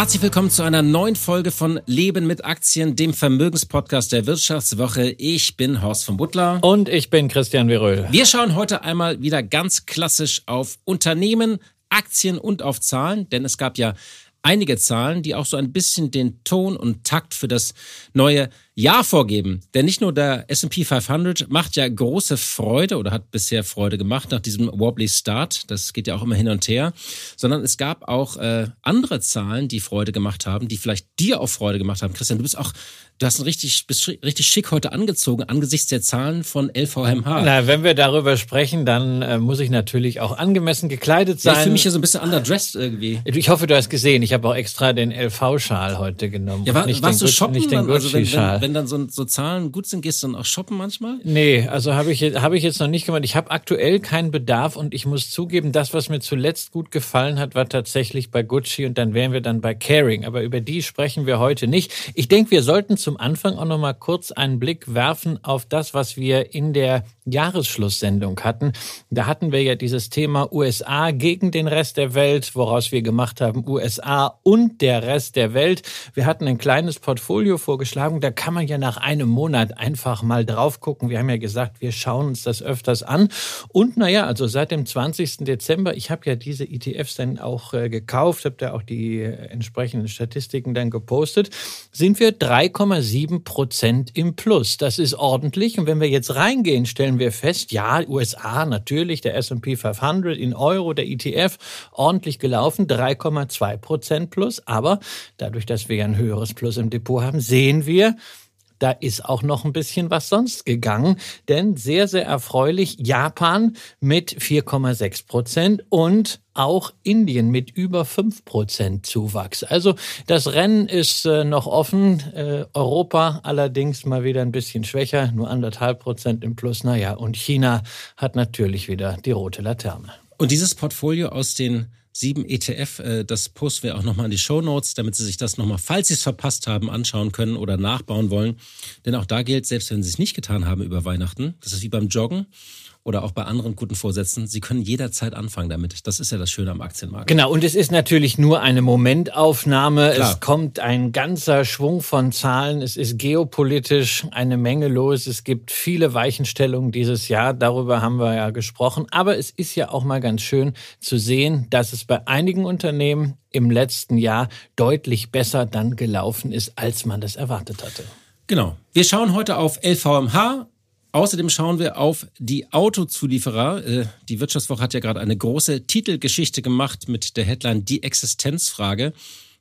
Herzlich willkommen zu einer neuen Folge von Leben mit Aktien, dem Vermögenspodcast der Wirtschaftswoche. Ich bin Horst von Butler. Und ich bin Christian Veröhl. Wir schauen heute einmal wieder ganz klassisch auf Unternehmen, Aktien und auf Zahlen, denn es gab ja einige Zahlen, die auch so ein bisschen den Ton und Takt für das neue Jahr vorgeben. Denn nicht nur der S&P 500 macht ja große Freude oder hat bisher Freude gemacht nach diesem wobbly Start. Das geht ja auch immer hin und her. Sondern es gab auch äh, andere Zahlen, die Freude gemacht haben, die vielleicht dir auch Freude gemacht haben. Christian, du bist auch Du hast ein richtig, bist richtig schick heute angezogen angesichts der Zahlen von LVMH. Na, wenn wir darüber sprechen, dann äh, muss ich natürlich auch angemessen gekleidet sein. Ja, ich fühle mich ja so ein bisschen underdressed irgendwie. Ich hoffe, du hast gesehen. Ich habe auch extra den LV-Schal heute genommen. Ja, war, nicht warst den, du shoppen? Nicht den also wenn, wenn, wenn, dann so, so, Zahlen gut sind, gehst du dann auch shoppen manchmal? Nee, also habe ich, hab ich jetzt noch nicht gemacht. Ich habe aktuell keinen Bedarf und ich muss zugeben, das, was mir zuletzt gut gefallen hat, war tatsächlich bei Gucci und dann wären wir dann bei Caring. Aber über die sprechen wir heute nicht. Ich denke, wir sollten zum Anfang auch noch mal kurz einen Blick werfen auf das, was wir in der Jahresschlusssendung hatten. Da hatten wir ja dieses Thema USA gegen den Rest der Welt, woraus wir gemacht haben USA und der Rest der Welt. Wir hatten ein kleines Portfolio vorgeschlagen. Da kann man ja nach einem Monat einfach mal drauf gucken. Wir haben ja gesagt, wir schauen uns das öfters an. Und naja, also seit dem 20. Dezember, ich habe ja diese ETFs dann auch äh, gekauft, habe da auch die äh, entsprechenden Statistiken dann gepostet, sind wir 3,7 Prozent im Plus. Das ist ordentlich. Und wenn wir jetzt reingehen, stellen wir fest, ja, USA natürlich, der S&P 500 in Euro, der ETF, ordentlich gelaufen, 3,2 Prozent plus. Aber dadurch, dass wir ein höheres Plus im Depot haben, sehen wir, da ist auch noch ein bisschen was sonst gegangen, denn sehr, sehr erfreulich Japan mit 4,6 Prozent und auch Indien mit über 5 Prozent Zuwachs. Also das Rennen ist äh, noch offen. Äh, Europa allerdings mal wieder ein bisschen schwächer, nur anderthalb Prozent im Plus. Naja, und China hat natürlich wieder die rote Laterne. Und dieses Portfolio aus den sieben ETF. Äh, das posten wir auch nochmal in die Show Notes, damit Sie sich das nochmal, falls Sie es verpasst haben, anschauen können oder nachbauen wollen. Denn auch da gilt, selbst wenn Sie es nicht getan haben über Weihnachten, das ist wie beim Joggen oder auch bei anderen guten Vorsätzen, Sie können jederzeit anfangen damit. Das ist ja das Schöne am Aktienmarkt. Genau, und es ist natürlich nur eine Momentaufnahme. Klar. Es kommt ein ganzer Schwung von Zahlen. Es ist geopolitisch eine Menge los. Es gibt viele Weichenstellungen dieses Jahr. Darüber haben wir ja gesprochen. Aber es ist ja auch mal ganz schön zu sehen, dass es bei einigen Unternehmen im letzten Jahr deutlich besser dann gelaufen ist, als man das erwartet hatte. Genau. Wir schauen heute auf LVMH, Außerdem schauen wir auf die Autozulieferer. Äh, die Wirtschaftswoche hat ja gerade eine große Titelgeschichte gemacht mit der Headline Die Existenzfrage.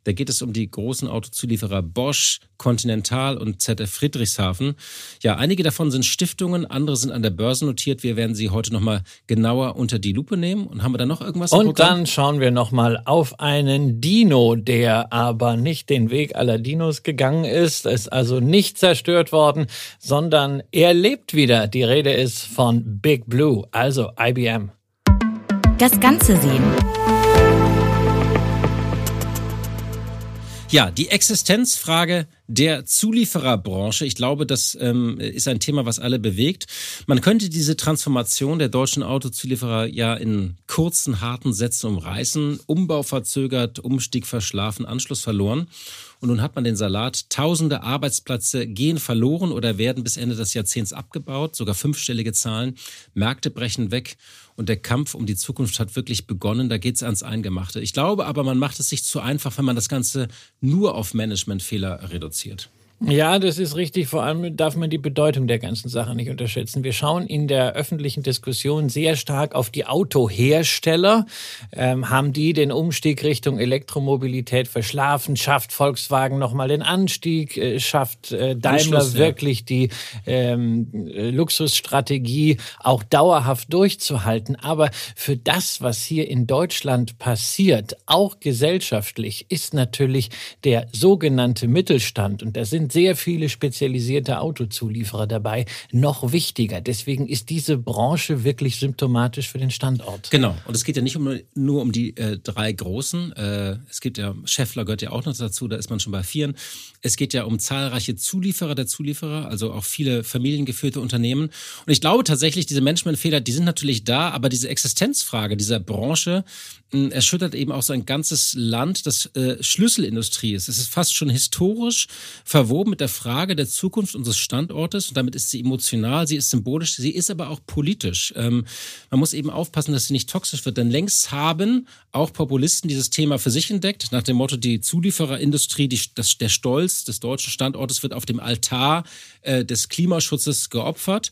Da geht es um die großen Autozulieferer Bosch, Continental und ZF Friedrichshafen. Ja, einige davon sind Stiftungen, andere sind an der Börse notiert. Wir werden sie heute nochmal genauer unter die Lupe nehmen. Und haben wir da noch irgendwas? Und dann schauen wir nochmal auf einen Dino, der aber nicht den Weg aller Dinos gegangen ist. ist also nicht zerstört worden, sondern er lebt wieder. Die Rede ist von Big Blue, also IBM. Das Ganze sehen. Ja, die Existenzfrage der Zuliefererbranche. Ich glaube, das ähm, ist ein Thema, was alle bewegt. Man könnte diese Transformation der deutschen Autozulieferer ja in kurzen, harten Sätzen umreißen. Umbau verzögert, Umstieg verschlafen, Anschluss verloren. Und nun hat man den Salat. Tausende Arbeitsplätze gehen verloren oder werden bis Ende des Jahrzehnts abgebaut, sogar fünfstellige Zahlen. Märkte brechen weg und der Kampf um die Zukunft hat wirklich begonnen. Da geht es ans Eingemachte. Ich glaube aber, man macht es sich zu einfach, wenn man das Ganze nur auf Managementfehler reduziert. Ja, das ist richtig. Vor allem darf man die Bedeutung der ganzen Sache nicht unterschätzen. Wir schauen in der öffentlichen Diskussion sehr stark auf die Autohersteller. Ähm, haben die den Umstieg Richtung Elektromobilität verschlafen? Schafft Volkswagen nochmal den Anstieg? Äh, schafft äh, Daimler Schluss, wirklich ja. die ähm, Luxusstrategie auch dauerhaft durchzuhalten? Aber für das, was hier in Deutschland passiert, auch gesellschaftlich, ist natürlich der sogenannte Mittelstand, und da sind sehr viele spezialisierte Autozulieferer dabei, noch wichtiger. Deswegen ist diese Branche wirklich symptomatisch für den Standort. Genau. Und es geht ja nicht um, nur um die äh, drei großen. Äh, es gibt ja, Scheffler gehört ja auch noch dazu, da ist man schon bei vieren. Es geht ja um zahlreiche Zulieferer der Zulieferer, also auch viele familiengeführte Unternehmen. Und ich glaube tatsächlich, diese Managementfehler, die sind natürlich da, aber diese Existenzfrage dieser Branche erschüttert eben auch so ein ganzes Land, das äh, Schlüsselindustrie ist. Es ist fast schon historisch verwoben mit der Frage der Zukunft unseres Standortes und damit ist sie emotional, sie ist symbolisch, sie ist aber auch politisch. Ähm, man muss eben aufpassen, dass sie nicht toxisch wird, denn längst haben auch Populisten dieses Thema für sich entdeckt, nach dem Motto, die Zuliefererindustrie, die, das, der Stolz Stolz des deutschen Standortes wird auf dem Altar äh, des Klimaschutzes geopfert.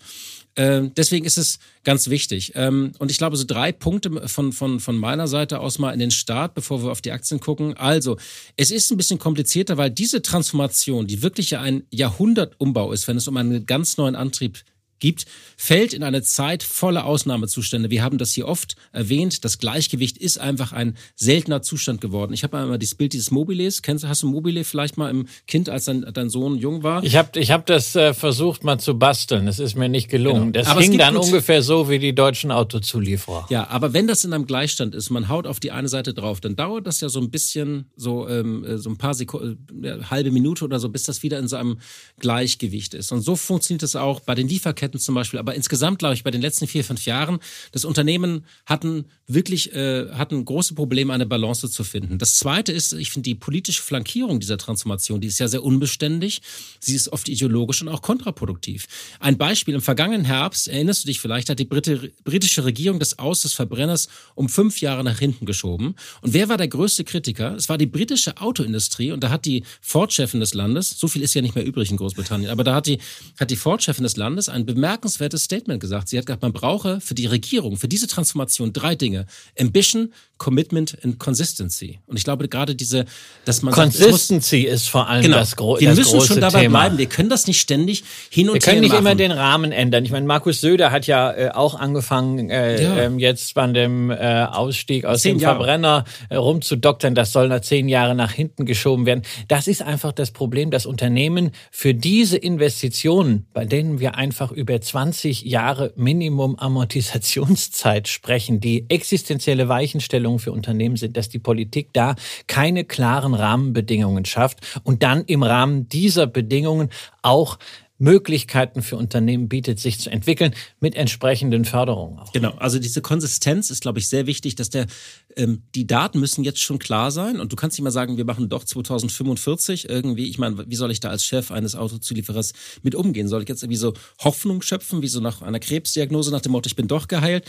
Äh, deswegen ist es ganz wichtig. Ähm, und ich glaube, so drei Punkte von, von, von meiner Seite aus mal in den Start, bevor wir auf die Aktien gucken. Also, es ist ein bisschen komplizierter, weil diese Transformation, die wirklich ein Jahrhundertumbau ist, wenn es um einen ganz neuen Antrieb geht, gibt, fällt in eine Zeit voller Ausnahmezustände. Wir haben das hier oft erwähnt. Das Gleichgewicht ist einfach ein seltener Zustand geworden. Ich habe einmal das Bild dieses Mobiles. Kennst du, hast du Mobile vielleicht mal im Kind, als dein, dein Sohn jung war? Ich habe ich hab das äh, versucht mal zu basteln. Es ist mir nicht gelungen. Genau. Das aber ging dann gut. ungefähr so wie die deutschen Autozulieferer. Ja, aber wenn das in einem Gleichstand ist, man haut auf die eine Seite drauf, dann dauert das ja so ein bisschen, so, ähm, äh, so ein paar Sekunden, äh, halbe Minute oder so, bis das wieder in so einem Gleichgewicht ist. Und so funktioniert es auch bei den Lieferketten Lieferketten zum Beispiel, aber insgesamt glaube ich bei den letzten vier, fünf Jahren, das Unternehmen hatten wirklich äh, hatten große Probleme, eine Balance zu finden. Das Zweite ist, ich finde die politische Flankierung dieser Transformation, die ist ja sehr unbeständig. Sie ist oft ideologisch und auch kontraproduktiv. Ein Beispiel, im vergangenen Herbst, erinnerst du dich vielleicht, hat die britische Regierung das Aus des Verbrenners um fünf Jahre nach hinten geschoben. Und wer war der größte Kritiker? Es war die britische Autoindustrie und da hat die Ford-Chefin des Landes, so viel ist ja nicht mehr übrig in Großbritannien, aber da hat die, hat die Ford-Chefin des Landes ein bemerkenswertes Statement gesagt. Sie hat gesagt, man brauche für die Regierung, für diese Transformation drei Dinge. Ambition, Commitment and Consistency. Und ich glaube gerade diese, dass man Consistency sagt, muss, ist vor allem genau, das, gro wir das müssen schon dabei Thema. bleiben. Wir können das nicht ständig hin und her Wir können nicht machen. immer den Rahmen ändern. Ich meine, Markus Söder hat ja äh, auch angefangen, äh, ja. ähm, jetzt bei dem äh, Ausstieg aus zehn dem Jahre. Verbrenner äh, rumzudoktern. Das soll nach zehn Jahren nach hinten geschoben werden. Das ist einfach das Problem, dass Unternehmen für diese Investitionen, bei denen wir einfach über 20 Jahre Minimum Amortisationszeit sprechen, die existenzielle Weichenstellungen für Unternehmen sind, dass die Politik da keine klaren Rahmenbedingungen schafft und dann im Rahmen dieser Bedingungen auch Möglichkeiten für Unternehmen bietet, sich zu entwickeln mit entsprechenden Förderungen. Auch. Genau, also diese Konsistenz ist, glaube ich, sehr wichtig, dass der ähm, die Daten müssen jetzt schon klar sein und du kannst nicht mal sagen, wir machen doch 2045 irgendwie. Ich meine, wie soll ich da als Chef eines Autozulieferers mit umgehen? Soll ich jetzt irgendwie so Hoffnung schöpfen, wie so nach einer Krebsdiagnose nach dem Motto, ich bin doch geheilt?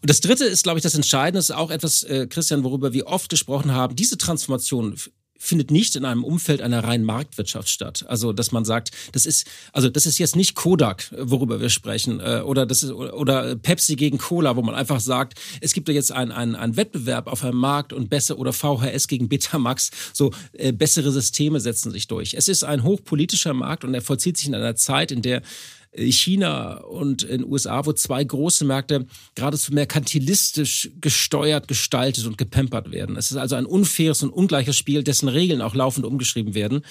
Und das Dritte ist, glaube ich, das Entscheidende ist auch etwas, äh, Christian, worüber wir oft gesprochen haben. Diese Transformation findet nicht in einem Umfeld einer reinen Marktwirtschaft statt. Also, dass man sagt, das ist, also das ist jetzt nicht Kodak, worüber wir sprechen, äh, oder das ist oder Pepsi gegen Cola, wo man einfach sagt, es gibt ja jetzt einen, einen, einen Wettbewerb auf einem Markt und besser oder VHS gegen Betamax, so äh, bessere Systeme setzen sich durch. Es ist ein hochpolitischer Markt und er vollzieht sich in einer Zeit, in der China und in den USA, wo zwei große Märkte geradezu merkantilistisch gesteuert, gestaltet und gepampert werden. Es ist also ein unfaires und ungleiches Spiel, dessen Regeln auch laufend umgeschrieben werden.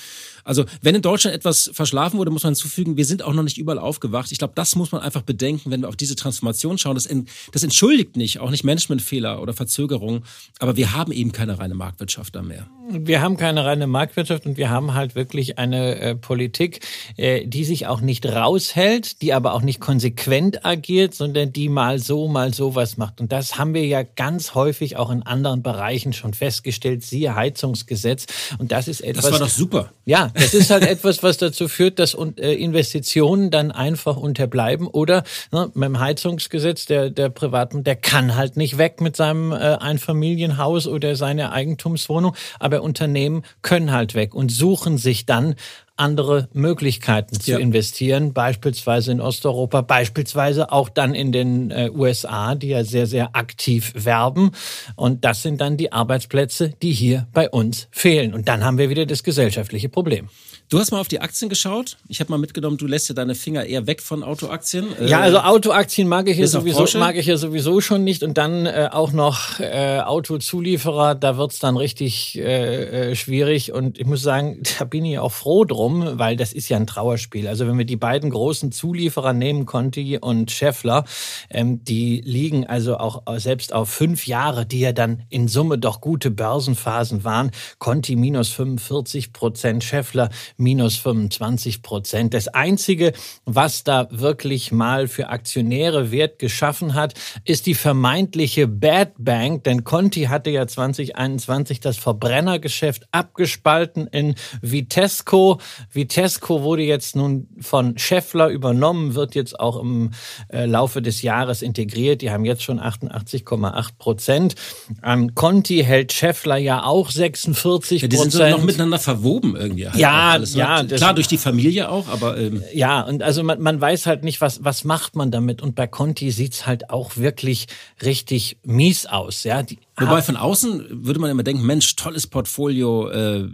Also wenn in Deutschland etwas verschlafen wurde, muss man hinzufügen, wir sind auch noch nicht überall aufgewacht. Ich glaube, das muss man einfach bedenken, wenn wir auf diese Transformation schauen. Das, in, das entschuldigt nicht, auch nicht Managementfehler oder Verzögerungen, aber wir haben eben keine reine Marktwirtschaft da mehr. Wir haben keine reine Marktwirtschaft und wir haben halt wirklich eine äh, Politik, äh, die sich auch nicht raushält Gewalt, die aber auch nicht konsequent agiert, sondern die mal so, mal so was macht. Und das haben wir ja ganz häufig auch in anderen Bereichen schon festgestellt, siehe Heizungsgesetz. Und das ist etwas. Das war doch super. Ja, das ist halt etwas, was dazu führt, dass äh, Investitionen dann einfach unterbleiben oder ne, mit dem Heizungsgesetz der, der Privaten, der kann halt nicht weg mit seinem äh, Einfamilienhaus oder seiner Eigentumswohnung, aber Unternehmen können halt weg und suchen sich dann andere Möglichkeiten zu ja. investieren, beispielsweise in Osteuropa, beispielsweise auch dann in den äh, USA, die ja sehr, sehr aktiv werben. Und das sind dann die Arbeitsplätze, die hier bei uns fehlen. Und dann haben wir wieder das gesellschaftliche Problem. Du hast mal auf die Aktien geschaut. Ich habe mal mitgenommen, du lässt ja deine Finger eher weg von Autoaktien. Ja, also Autoaktien mag ich ja sowieso, mag ich ja sowieso schon nicht. Und dann äh, auch noch äh, Autozulieferer, da wird's dann richtig äh, äh, schwierig. Und ich muss sagen, da bin ich auch froh drum, weil das ist ja ein Trauerspiel. Also wenn wir die beiden großen Zulieferer nehmen, Conti und Scheffler, ähm, die liegen also auch selbst auf fünf Jahre, die ja dann in Summe doch gute Börsenphasen waren. Conti minus 45 Prozent, Scheffler minus 25 Prozent. Das Einzige, was da wirklich mal für Aktionäre Wert geschaffen hat, ist die vermeintliche Bad Bank, denn Conti hatte ja 2021 das Verbrennergeschäft abgespalten in Vitesco. Vitesco wurde jetzt nun von Scheffler übernommen, wird jetzt auch im äh, Laufe des Jahres integriert. Die haben jetzt schon 88,8 Prozent. An Conti hält Scheffler ja auch 46 Prozent. Ja, die sind so noch miteinander verwoben irgendwie. Halt ja, ne? ja, klar durch die Familie auch, aber ähm ja und also man, man weiß halt nicht, was was macht man damit und bei Conti sieht's halt auch wirklich richtig mies aus, ja. Die, Wobei von außen würde man immer denken, Mensch, tolles Portfolio, äh,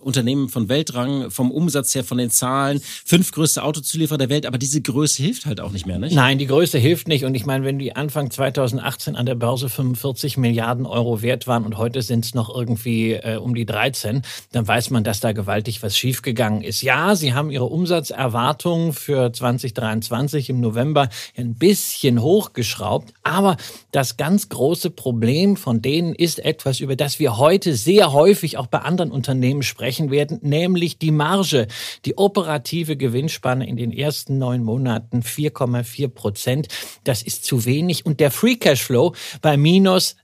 Unternehmen von Weltrang, vom Umsatz her, von den Zahlen, fünf größte Autozulieferer der Welt, aber diese Größe hilft halt auch nicht mehr, nicht? Nein, die Größe hilft nicht. Und ich meine, wenn die Anfang 2018 an der Börse 45 Milliarden Euro wert waren und heute sind es noch irgendwie äh, um die 13, dann weiß man, dass da gewaltig was schiefgegangen ist. Ja, sie haben ihre Umsatzerwartungen für 2023 im November ein bisschen hochgeschraubt, aber das ganz große Problem von denen ist etwas, über das wir heute sehr häufig auch bei anderen Unternehmen sprechen werden, nämlich die Marge. Die operative Gewinnspanne in den ersten neun Monaten 4,4 Prozent. Das ist zu wenig. Und der Free Cashflow bei minus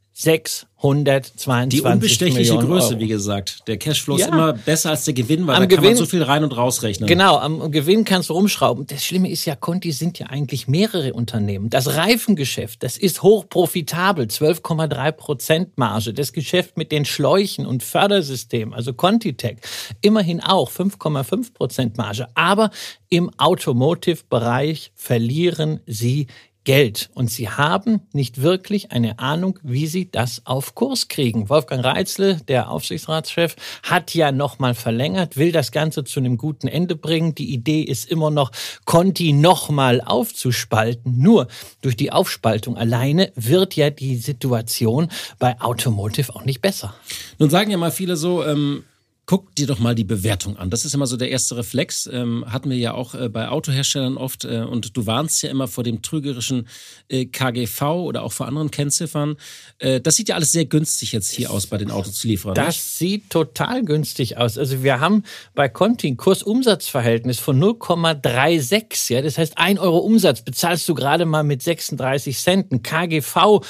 622 Die unbestechliche Millionen Größe, Euro. wie gesagt. Der Cashflow ja. ist immer besser als der Gewinn, weil am da Gewinn, kann man so viel rein und rausrechnen. Genau, am Gewinn kannst du rumschrauben. Das Schlimme ist ja, Conti sind ja eigentlich mehrere Unternehmen. Das Reifengeschäft, das ist hochprofitabel, 12,3 Prozent Marge. Das Geschäft mit den Schläuchen und Fördersystemen, also Contitech, immerhin auch 5,5 Prozent Marge. Aber im Automotive-Bereich verlieren sie Geld. Und sie haben nicht wirklich eine Ahnung, wie sie das auf Kurs kriegen. Wolfgang Reitzle, der Aufsichtsratschef, hat ja nochmal verlängert, will das Ganze zu einem guten Ende bringen. Die Idee ist immer noch, Conti nochmal aufzuspalten. Nur durch die Aufspaltung alleine wird ja die Situation bei Automotive auch nicht besser. Nun sagen ja mal viele so, ähm Guck dir doch mal die Bewertung an. Das ist immer so der erste Reflex. Ähm, hatten wir ja auch äh, bei Autoherstellern oft. Äh, und du warnst ja immer vor dem trügerischen äh, KGV oder auch vor anderen Kennziffern. Äh, das sieht ja alles sehr günstig jetzt hier aus bei den Autozulieferern. Das nicht? sieht total günstig aus. Also wir haben bei Conti ein Kurs-Umsatz-Verhältnis von 0,36. Ja, das heißt, ein Euro Umsatz bezahlst du gerade mal mit 36 Cent. Ein KGV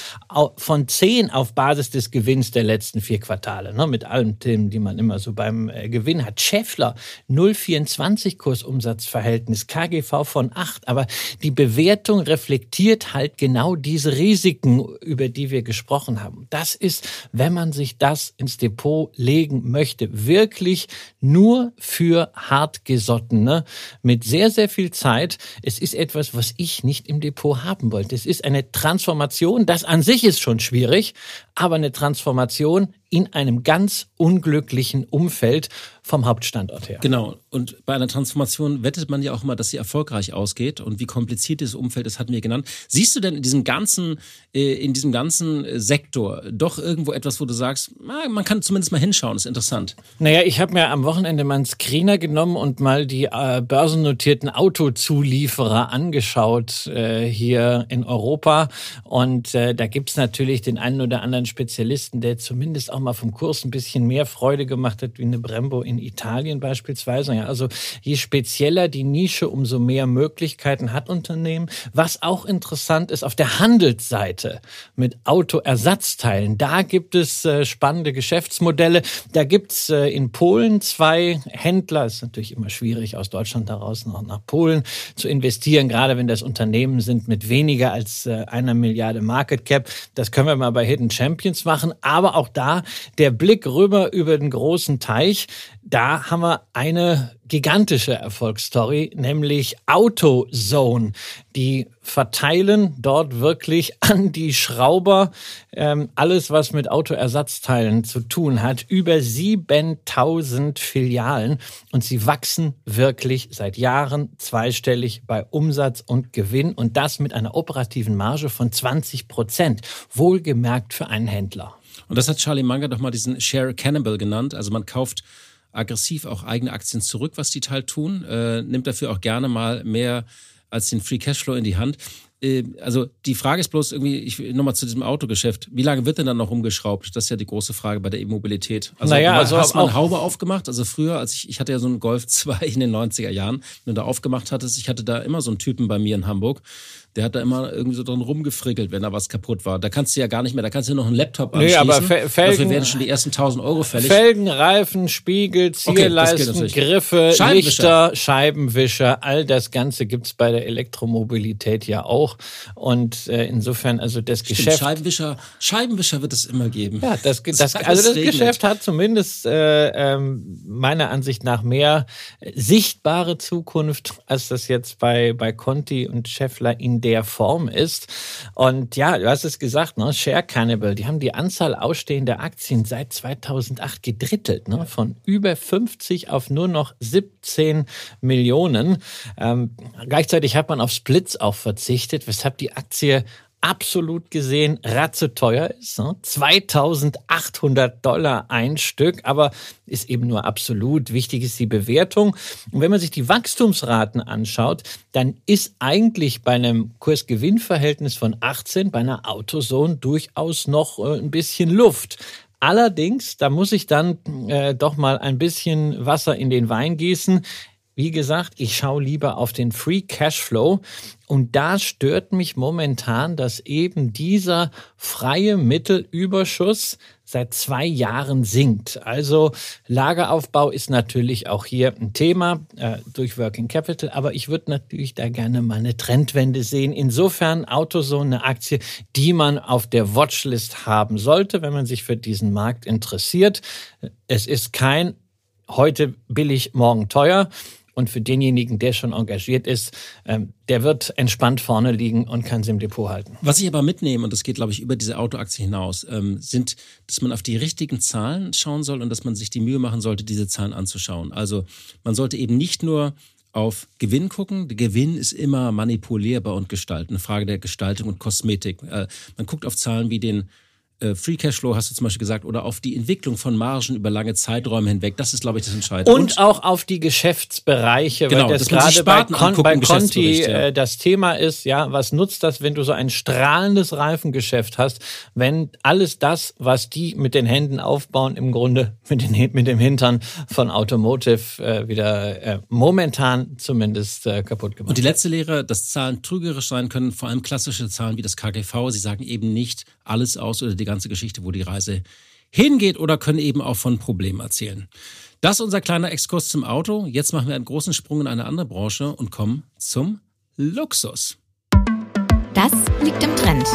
von 10 auf Basis des Gewinns der letzten vier Quartale. Ne, mit allen Themen, die man immer so bei beim äh, Gewinn hat. Schäffler 0,24 Kursumsatzverhältnis, KGV von 8. Aber die Bewertung reflektiert halt genau diese Risiken, über die wir gesprochen haben. Das ist, wenn man sich das ins Depot legen möchte, wirklich nur für Hartgesottene mit sehr, sehr viel Zeit. Es ist etwas, was ich nicht im Depot haben wollte. Es ist eine Transformation. Das an sich ist schon schwierig, aber eine Transformation in einem ganz unglücklichen Umfeld vom Hauptstandort her. Genau. Und bei einer Transformation wettet man ja auch immer, dass sie erfolgreich ausgeht. Und wie kompliziert dieses Umfeld ist, hatten wir genannt. Siehst du denn in diesem ganzen, äh, in diesem ganzen äh, Sektor doch irgendwo etwas, wo du sagst, man kann zumindest mal hinschauen, ist interessant? Naja, ich habe mir am Wochenende mal einen Screener genommen und mal die äh, börsennotierten Autozulieferer angeschaut äh, hier in Europa. Und äh, da gibt's natürlich den einen oder anderen Spezialisten, der zumindest auch mal vom Kurs ein bisschen mehr Freude gemacht hat, wie eine Brembo in in Italien beispielsweise. Ja, also je spezieller die Nische, umso mehr Möglichkeiten hat Unternehmen. Was auch interessant ist, auf der Handelsseite mit Autoersatzteilen, da gibt es äh, spannende Geschäftsmodelle. Da gibt's äh, in Polen zwei Händler. Ist natürlich immer schwierig, aus Deutschland heraus noch nach Polen zu investieren, gerade wenn das Unternehmen sind mit weniger als äh, einer Milliarde Market Cap. Das können wir mal bei Hidden Champions machen. Aber auch da der Blick rüber über den großen Teich da haben wir eine gigantische Erfolgsstory, nämlich AutoZone. Die verteilen dort wirklich an die Schrauber ähm, alles, was mit Autoersatzteilen zu tun hat. Über 7000 Filialen und sie wachsen wirklich seit Jahren zweistellig bei Umsatz und Gewinn und das mit einer operativen Marge von 20 Prozent. Wohlgemerkt für einen Händler. Und das hat Charlie Munger doch mal diesen Share Cannibal genannt. Also man kauft aggressiv auch eigene Aktien zurück, was die halt tun, äh, nimmt dafür auch gerne mal mehr als den Free Cashflow in die Hand. Äh, also die Frage ist bloß irgendwie, ich nochmal zu diesem Autogeschäft. Wie lange wird denn dann noch rumgeschraubt? Das ist ja die große Frage bei der Immobilität. Also, naja, also hast eine Haube aufgemacht? Also früher, als ich, ich hatte ja so einen Golf 2 in den 90er Jahren, wenn du da aufgemacht hattest, ich hatte da immer so einen Typen bei mir in Hamburg, der hat da immer irgendwie so dran rumgefrickelt, wenn da was kaputt war. Da kannst du ja gar nicht mehr, da kannst du noch einen Laptop anschließen. Nee, aber Felgen, Dafür werden schon die ersten 1000 Euro fällig. Felgen, Reifen, Spiegel, Zierleisten, okay, Griffe, Lichter, Scheibenwischer, all das Ganze gibt's bei der Elektromobilität ja auch. Und äh, insofern, also das Stimmt, Geschäft... Scheibenwischer, Scheibenwischer wird es immer geben. Ja, das, das, also das Geschäft hat zumindest äh, ähm, meiner Ansicht nach mehr sichtbare Zukunft, als das jetzt bei, bei Conti und Scheffler in der Form ist. Und ja, du hast es gesagt, ne? Share Cannibal, die haben die Anzahl ausstehender Aktien seit 2008 gedrittelt, ne? von über 50 auf nur noch 17 Millionen. Ähm, gleichzeitig hat man auf Splits auch verzichtet, weshalb die Aktie absolut gesehen ratzeteuer ist. 2800 ne? Dollar ein Stück, aber ist eben nur absolut. Wichtig ist die Bewertung. Und wenn man sich die Wachstumsraten anschaut, dann ist eigentlich bei einem Kursgewinnverhältnis von 18 bei einer Autozone durchaus noch äh, ein bisschen Luft. Allerdings, da muss ich dann äh, doch mal ein bisschen Wasser in den Wein gießen. Wie gesagt, ich schaue lieber auf den Free Cashflow und da stört mich momentan, dass eben dieser freie Mittelüberschuss seit zwei Jahren sinkt. Also Lageraufbau ist natürlich auch hier ein Thema äh, durch Working Capital, aber ich würde natürlich da gerne mal eine Trendwende sehen. Insofern Autozone eine Aktie, die man auf der Watchlist haben sollte, wenn man sich für diesen Markt interessiert. Es ist kein heute billig, morgen teuer. Und für denjenigen, der schon engagiert ist, ähm, der wird entspannt vorne liegen und kann sie im Depot halten. Was ich aber mitnehme, und das geht, glaube ich, über diese Autoaktie hinaus, ähm, sind, dass man auf die richtigen Zahlen schauen soll und dass man sich die Mühe machen sollte, diese Zahlen anzuschauen. Also man sollte eben nicht nur auf Gewinn gucken. Der Gewinn ist immer manipulierbar und gestalten, eine Frage der Gestaltung und Kosmetik. Äh, man guckt auf Zahlen wie den Free Cashflow hast du zum Beispiel gesagt, oder auf die Entwicklung von Margen über lange Zeiträume hinweg. Das ist, glaube ich, das Entscheidende. Und, und auch auf die Geschäftsbereiche, genau, weil das gerade bei, Con bei Conti ja. äh, das Thema ist, ja, was nutzt das, wenn du so ein strahlendes Reifengeschäft hast, wenn alles das, was die mit den Händen aufbauen, im Grunde mit, den, mit dem Hintern von Automotive äh, wieder äh, momentan zumindest äh, kaputt gemacht. Und die letzte Lehre, dass Zahlen trügerisch sein können, vor allem klassische Zahlen wie das KGV. Sie sagen eben nicht alles aus oder die ganze Geschichte, wo die Reise hingeht oder können eben auch von Problemen erzählen. Das ist unser kleiner Exkurs zum Auto. Jetzt machen wir einen großen Sprung in eine andere Branche und kommen zum Luxus. Das liegt im Trend.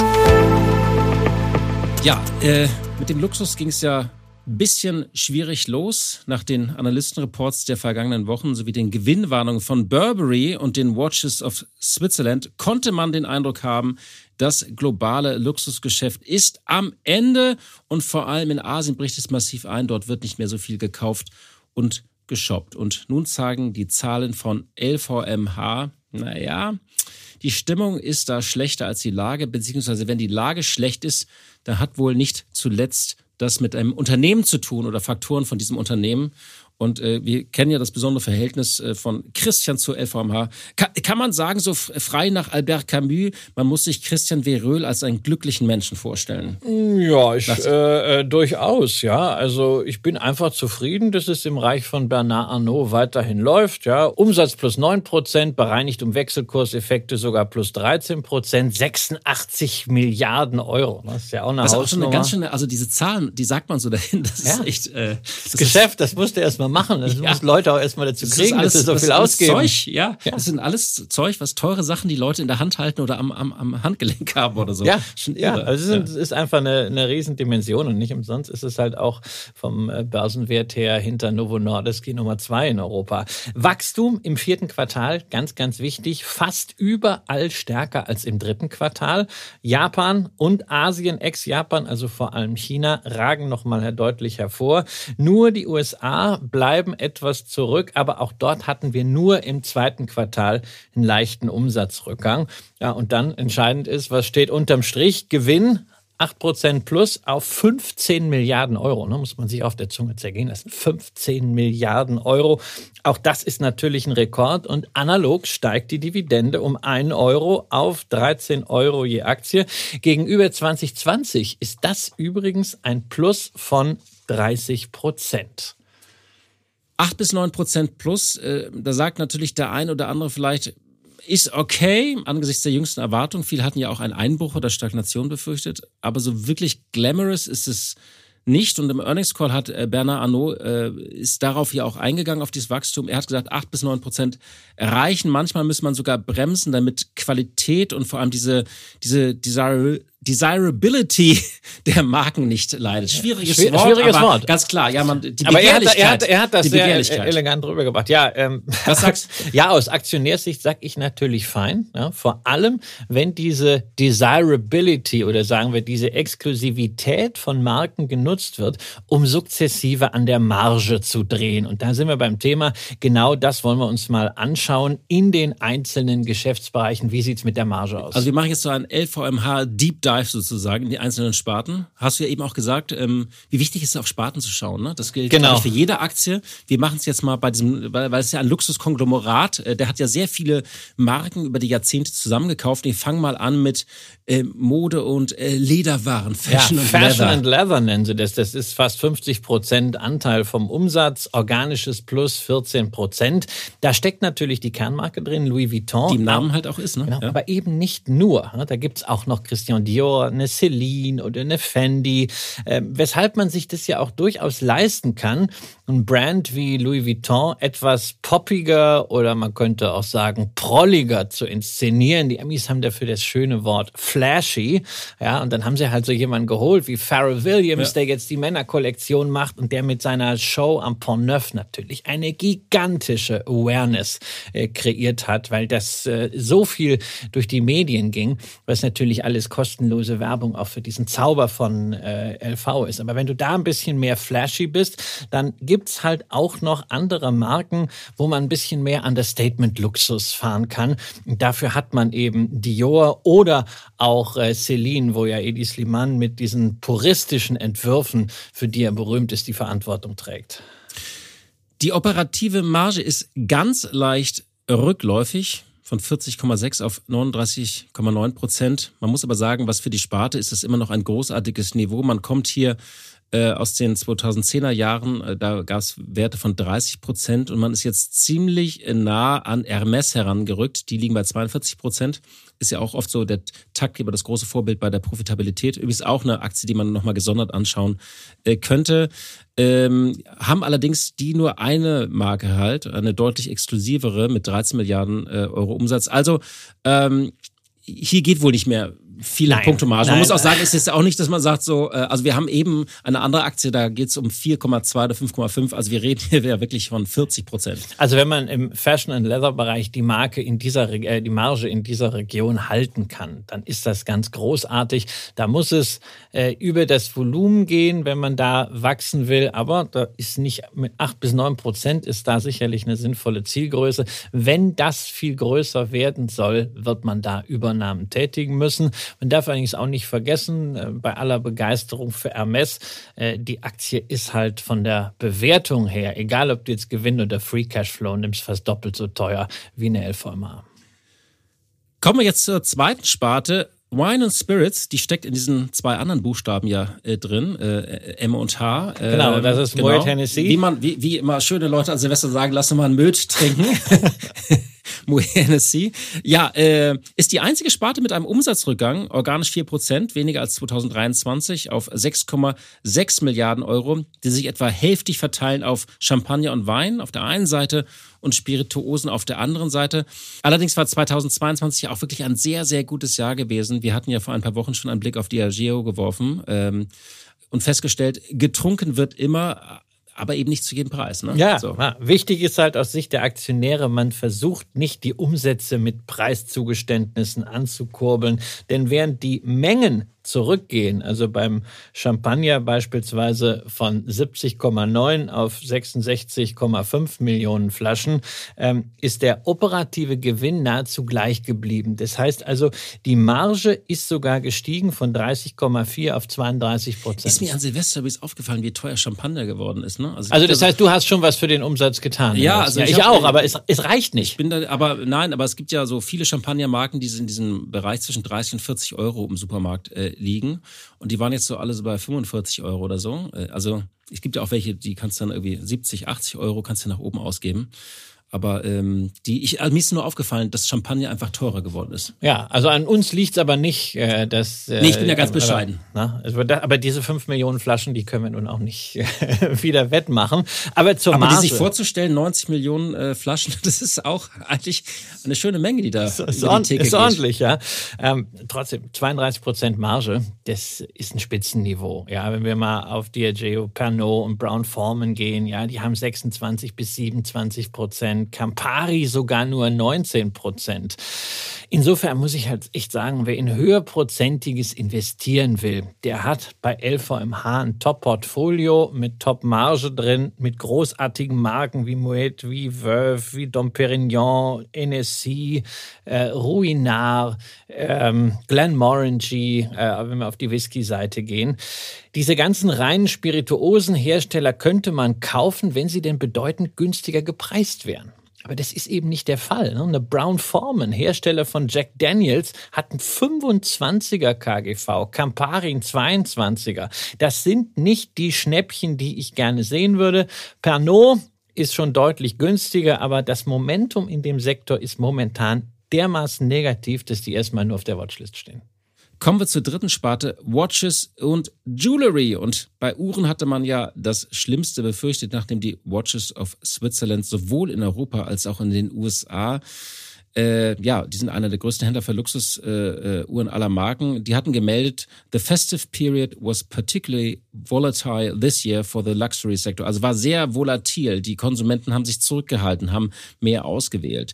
Ja, äh, mit dem Luxus ging es ja bisschen schwierig los nach den Analystenreports der vergangenen Wochen sowie den Gewinnwarnungen von Burberry und den Watches of Switzerland konnte man den Eindruck haben, das globale Luxusgeschäft ist am Ende und vor allem in Asien bricht es massiv ein. Dort wird nicht mehr so viel gekauft und geshoppt. Und nun zeigen die Zahlen von LVMH, naja, die Stimmung ist da schlechter als die Lage, beziehungsweise wenn die Lage schlecht ist, dann hat wohl nicht zuletzt das mit einem Unternehmen zu tun oder Faktoren von diesem Unternehmen. Und äh, wir kennen ja das besondere Verhältnis äh, von Christian zur LVMH. Kann, kann man sagen, so frei nach Albert Camus, man muss sich Christian Veröhl als einen glücklichen Menschen vorstellen? Ja, ich, äh, äh, durchaus, ja. Also ich bin einfach zufrieden, dass es im Reich von Bernard Arnault weiterhin läuft. Ja. Umsatz plus 9 Prozent, bereinigt um Wechselkurseffekte sogar plus 13 Prozent, 86 Milliarden Euro. Das ist ja auch eine das ist auch schon eine ganz schöne, also diese Zahlen, die sagt man so dahin, das ja. ist echt... Äh, das, das Geschäft, ist, das musste erst mal machen. Das ja. muss Leute auch erstmal dazu kriegen, alles, dass sie so viel ausgeben. Zeug, ja. ja. Das sind alles Zeug, was teure Sachen, die Leute in der Hand halten oder am, am, am Handgelenk haben oder so. Ja, Schon ja. Also es ist, ist einfach eine, eine Riesendimension und nicht umsonst ist es halt auch vom äh, Börsenwert her hinter Novo Nordisk die Nummer zwei in Europa. Wachstum im vierten Quartal, ganz, ganz wichtig, fast überall stärker als im dritten Quartal. Japan und Asien, ex-Japan, also vor allem China, ragen nochmal deutlich hervor. Nur die USA bleiben etwas zurück, aber auch dort hatten wir nur im zweiten Quartal einen leichten Umsatzrückgang. Ja, und dann entscheidend ist, was steht unterm Strich? Gewinn 8% plus auf 15 Milliarden Euro. Ne, muss man sich auf der Zunge zergehen lassen. 15 Milliarden Euro. Auch das ist natürlich ein Rekord. Und analog steigt die Dividende um 1 Euro auf 13 Euro je Aktie. Gegenüber 2020 ist das übrigens ein Plus von 30 Prozent. 8 bis 9 Prozent plus, äh, da sagt natürlich der ein oder andere vielleicht, ist okay angesichts der jüngsten Erwartungen. Viele hatten ja auch einen Einbruch oder Stagnation befürchtet, aber so wirklich glamorous ist es nicht. Und im Earnings Call hat äh, Bernard Arnault äh, ist darauf ja auch eingegangen auf dieses Wachstum. Er hat gesagt, acht bis neun Prozent erreichen. Manchmal muss man sogar bremsen, damit Qualität und vor allem diese diese Desirable Desirability der Marken nicht leidet. Schwieriges Schwier Wort, schwieriges Wort. Ganz klar, ja, man, die aber Begehrlichkeit. Er hat, er hat, er hat das sehr elegant rübergebracht. Ja, ähm, was sagst Ja, aus Aktionärsicht sag ich natürlich fein. Ja, vor allem, wenn diese Desirability oder sagen wir diese Exklusivität von Marken genutzt wird, um sukzessive an der Marge zu drehen. Und da sind wir beim Thema. Genau das wollen wir uns mal anschauen in den einzelnen Geschäftsbereichen. Wie sieht's mit der Marge aus? Also wir machen jetzt so ein LVMH Deep Dive Dive sozusagen in die einzelnen Sparten. Hast du ja eben auch gesagt, ähm, wie wichtig ist es, auf Sparten zu schauen. Ne? Das gilt genau. für jede Aktie. Wir machen es jetzt mal bei diesem, weil, weil es ja ein Luxuskonglomerat, äh, der hat ja sehr viele Marken über die Jahrzehnte zusammengekauft. Ich fange mal an mit äh, Mode und äh, Lederwaren, Fashion ja, und Fashion Leather. and Leather nennen sie das. Das ist fast 50 Prozent Anteil vom Umsatz, organisches Plus 14 Prozent. Da steckt natürlich die Kernmarke drin, Louis Vuitton. Die im Namen halt auch ist, ne? Genau, ja. Aber eben nicht nur. Ne? Da gibt's auch noch Christian Dior Dior, eine Celine oder eine Fendi, äh, weshalb man sich das ja auch durchaus leisten kann, ein Brand wie Louis Vuitton etwas poppiger oder man könnte auch sagen prolliger zu inszenieren. Die Emmys haben dafür das schöne Wort flashy. Ja, und dann haben sie halt so jemanden geholt wie Pharrell Williams, ja. der jetzt die Männerkollektion macht und der mit seiner Show am Pont Neuf natürlich eine gigantische Awareness äh, kreiert hat, weil das äh, so viel durch die Medien ging, was natürlich alles kostenlose Werbung auch für diesen Zauber von äh, LV ist. Aber wenn du da ein bisschen mehr flashy bist, dann gibt gibt's halt auch noch andere Marken, wo man ein bisschen mehr Understatement-Luxus fahren kann. Dafür hat man eben Dior oder auch äh, Celine, wo ja Edi Sliman mit diesen puristischen Entwürfen, für die er berühmt ist, die Verantwortung trägt. Die operative Marge ist ganz leicht rückläufig von 40,6 auf 39,9 Prozent. Man muss aber sagen, was für die Sparte ist das immer noch ein großartiges Niveau. Man kommt hier äh, aus den 2010er Jahren, äh, da gab es Werte von 30 Prozent und man ist jetzt ziemlich nah an Hermes herangerückt. Die liegen bei 42 Prozent. Ist ja auch oft so der Taktgeber, das große Vorbild bei der Profitabilität. Übrigens auch eine Aktie, die man nochmal gesondert anschauen äh, könnte. Ähm, haben allerdings die nur eine Marke halt, eine deutlich exklusivere mit 13 Milliarden äh, Euro Umsatz. Also ähm, hier geht wohl nicht mehr viele nein, Punkte Man muss auch sagen, es ist auch nicht, dass man sagt so, äh, also wir haben eben eine andere Aktie, da geht es um 4,2 oder 5,5. Also wir reden hier wirklich von 40 Prozent. Also wenn man im Fashion and Leather Bereich die Marke in dieser äh, die Marge in dieser Region halten kann, dann ist das ganz großartig. Da muss es äh, über das Volumen gehen, wenn man da wachsen will. Aber da ist nicht mit 8 bis 9 Prozent ist da sicherlich eine sinnvolle Zielgröße. Wenn das viel größer werden soll, wird man da Übernahmen tätigen müssen. Man darf allerdings auch nicht vergessen, äh, bei aller Begeisterung für Hermes, äh, die Aktie ist halt von der Bewertung her, egal ob du jetzt Gewinn oder Free Cashflow nimmst, fast doppelt so teuer wie eine LVMA. Kommen wir jetzt zur zweiten Sparte. Wine and Spirits, die steckt in diesen zwei anderen Buchstaben ja äh, drin, äh, M und H. Äh, genau, das ist genau. Moet Hennessy. Wie man, wie, wie immer schöne Leute an Silvester sagen, lass mal einen Möd trinken. Hennessy. Ja, äh, ist die einzige Sparte mit einem Umsatzrückgang, organisch 4%, weniger als 2023, auf 6,6 Milliarden Euro, die sich etwa hälftig verteilen auf Champagner und Wein auf der einen Seite und Spirituosen auf der anderen Seite. Allerdings war 2022 auch wirklich ein sehr, sehr gutes Jahr gewesen. Wir hatten ja vor ein paar Wochen schon einen Blick auf Diageo geworfen ähm, und festgestellt, getrunken wird immer, aber eben nicht zu jedem Preis. Ne? Ja, so. wichtig ist halt aus Sicht der Aktionäre, man versucht nicht die Umsätze mit Preiszugeständnissen anzukurbeln, denn während die Mengen zurückgehen, also beim Champagner beispielsweise von 70,9 auf 66,5 Millionen Flaschen, ähm, ist der operative Gewinn nahezu gleich geblieben. Das heißt also, die Marge ist sogar gestiegen von 30,4 auf 32 Prozent. Ist mir an Silvester übrigens aufgefallen, wie teuer Champagner geworden ist. Ne? Also, also das heißt, du hast schon was für den Umsatz getan. Ja, also ja, ich, ich auch, aber es, es reicht nicht. Ich bin da, aber nein, aber es gibt ja so viele Champagnermarken, die sind in diesem Bereich zwischen 30 und 40 Euro im Supermarkt äh, liegen. Und die waren jetzt so alle so bei 45 Euro oder so. Äh, also es gibt ja auch welche, die kannst dann irgendwie 70, 80 Euro kannst du nach oben ausgeben. Aber ähm, die, ich, also mir ist nur aufgefallen, dass Champagner einfach teurer geworden ist. Ja, also an uns liegt's aber nicht, äh, dass. Äh, nee, ich bin ja ganz bescheiden. Aber, na, also aber diese fünf Millionen Flaschen, die können wir nun auch nicht äh, wieder wettmachen. Aber zur aber Marge. sich vorzustellen, 90 Millionen äh, Flaschen, das ist auch eigentlich eine schöne Menge, die da ist, ist, on, die ist ordentlich, ja. Ähm, trotzdem 32 Prozent Marge, das ist ein Spitzenniveau. Ja, wenn wir mal auf Diageo, Pernod und Brown Forman gehen, ja, die haben 26 bis 27 Prozent. Campari sogar nur 19 Prozent. Insofern muss ich halt echt sagen, wer in höherprozentiges investieren will, der hat bei LVMH ein Top-Portfolio mit Top-Marge drin, mit großartigen Marken wie Moet, wie Veuve, wie Dom Perignon, NSC, äh, Ruinart, ähm, Glenmorangie, äh, wenn wir auf die Whisky-Seite gehen. Diese ganzen reinen Spirituosenhersteller könnte man kaufen, wenn sie denn bedeutend günstiger gepreist wären. Aber das ist eben nicht der Fall. Ne? Eine Brown Forman, Hersteller von Jack Daniels, hat einen 25er KGV, Campari ein 22er. Das sind nicht die Schnäppchen, die ich gerne sehen würde. Pernod ist schon deutlich günstiger, aber das Momentum in dem Sektor ist momentan dermaßen negativ, dass die erstmal nur auf der Watchlist stehen. Kommen wir zur dritten Sparte, Watches und Jewelry. Und bei Uhren hatte man ja das Schlimmste befürchtet, nachdem die Watches of Switzerland sowohl in Europa als auch in den USA äh, ja, die sind einer der größten Händler für Luxusuhren äh, aller Marken. Die hatten gemeldet, the festive period was particularly volatile this year for the luxury sector. Also war sehr volatil. Die Konsumenten haben sich zurückgehalten, haben mehr ausgewählt.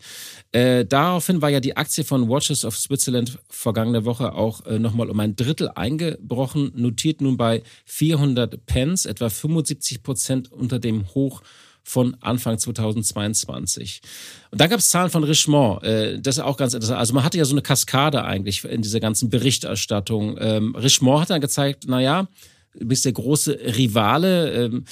Äh, daraufhin war ja die Aktie von Watches of Switzerland vergangene Woche auch äh, nochmal um ein Drittel eingebrochen, notiert nun bei 400 Pence, etwa 75 Prozent unter dem Hoch von Anfang 2022. Und dann gab es Zahlen von Richemont. Äh, das ist auch ganz interessant. Also man hatte ja so eine Kaskade eigentlich in dieser ganzen Berichterstattung. Ähm, Richemont hat dann gezeigt, na ja, bist der große Rivale. Ähm,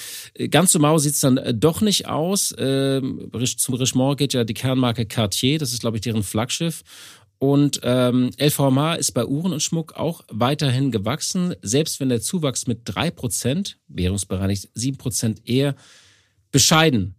ganz so mau sieht's dann äh, doch nicht aus. Ähm, zum Richemont geht ja die Kernmarke Cartier, das ist, glaube ich, deren Flaggschiff. Und ähm, LVMH ist bei Uhren und Schmuck auch weiterhin gewachsen, selbst wenn der Zuwachs mit drei Prozent, währungsbereinigt sieben Prozent eher bescheiden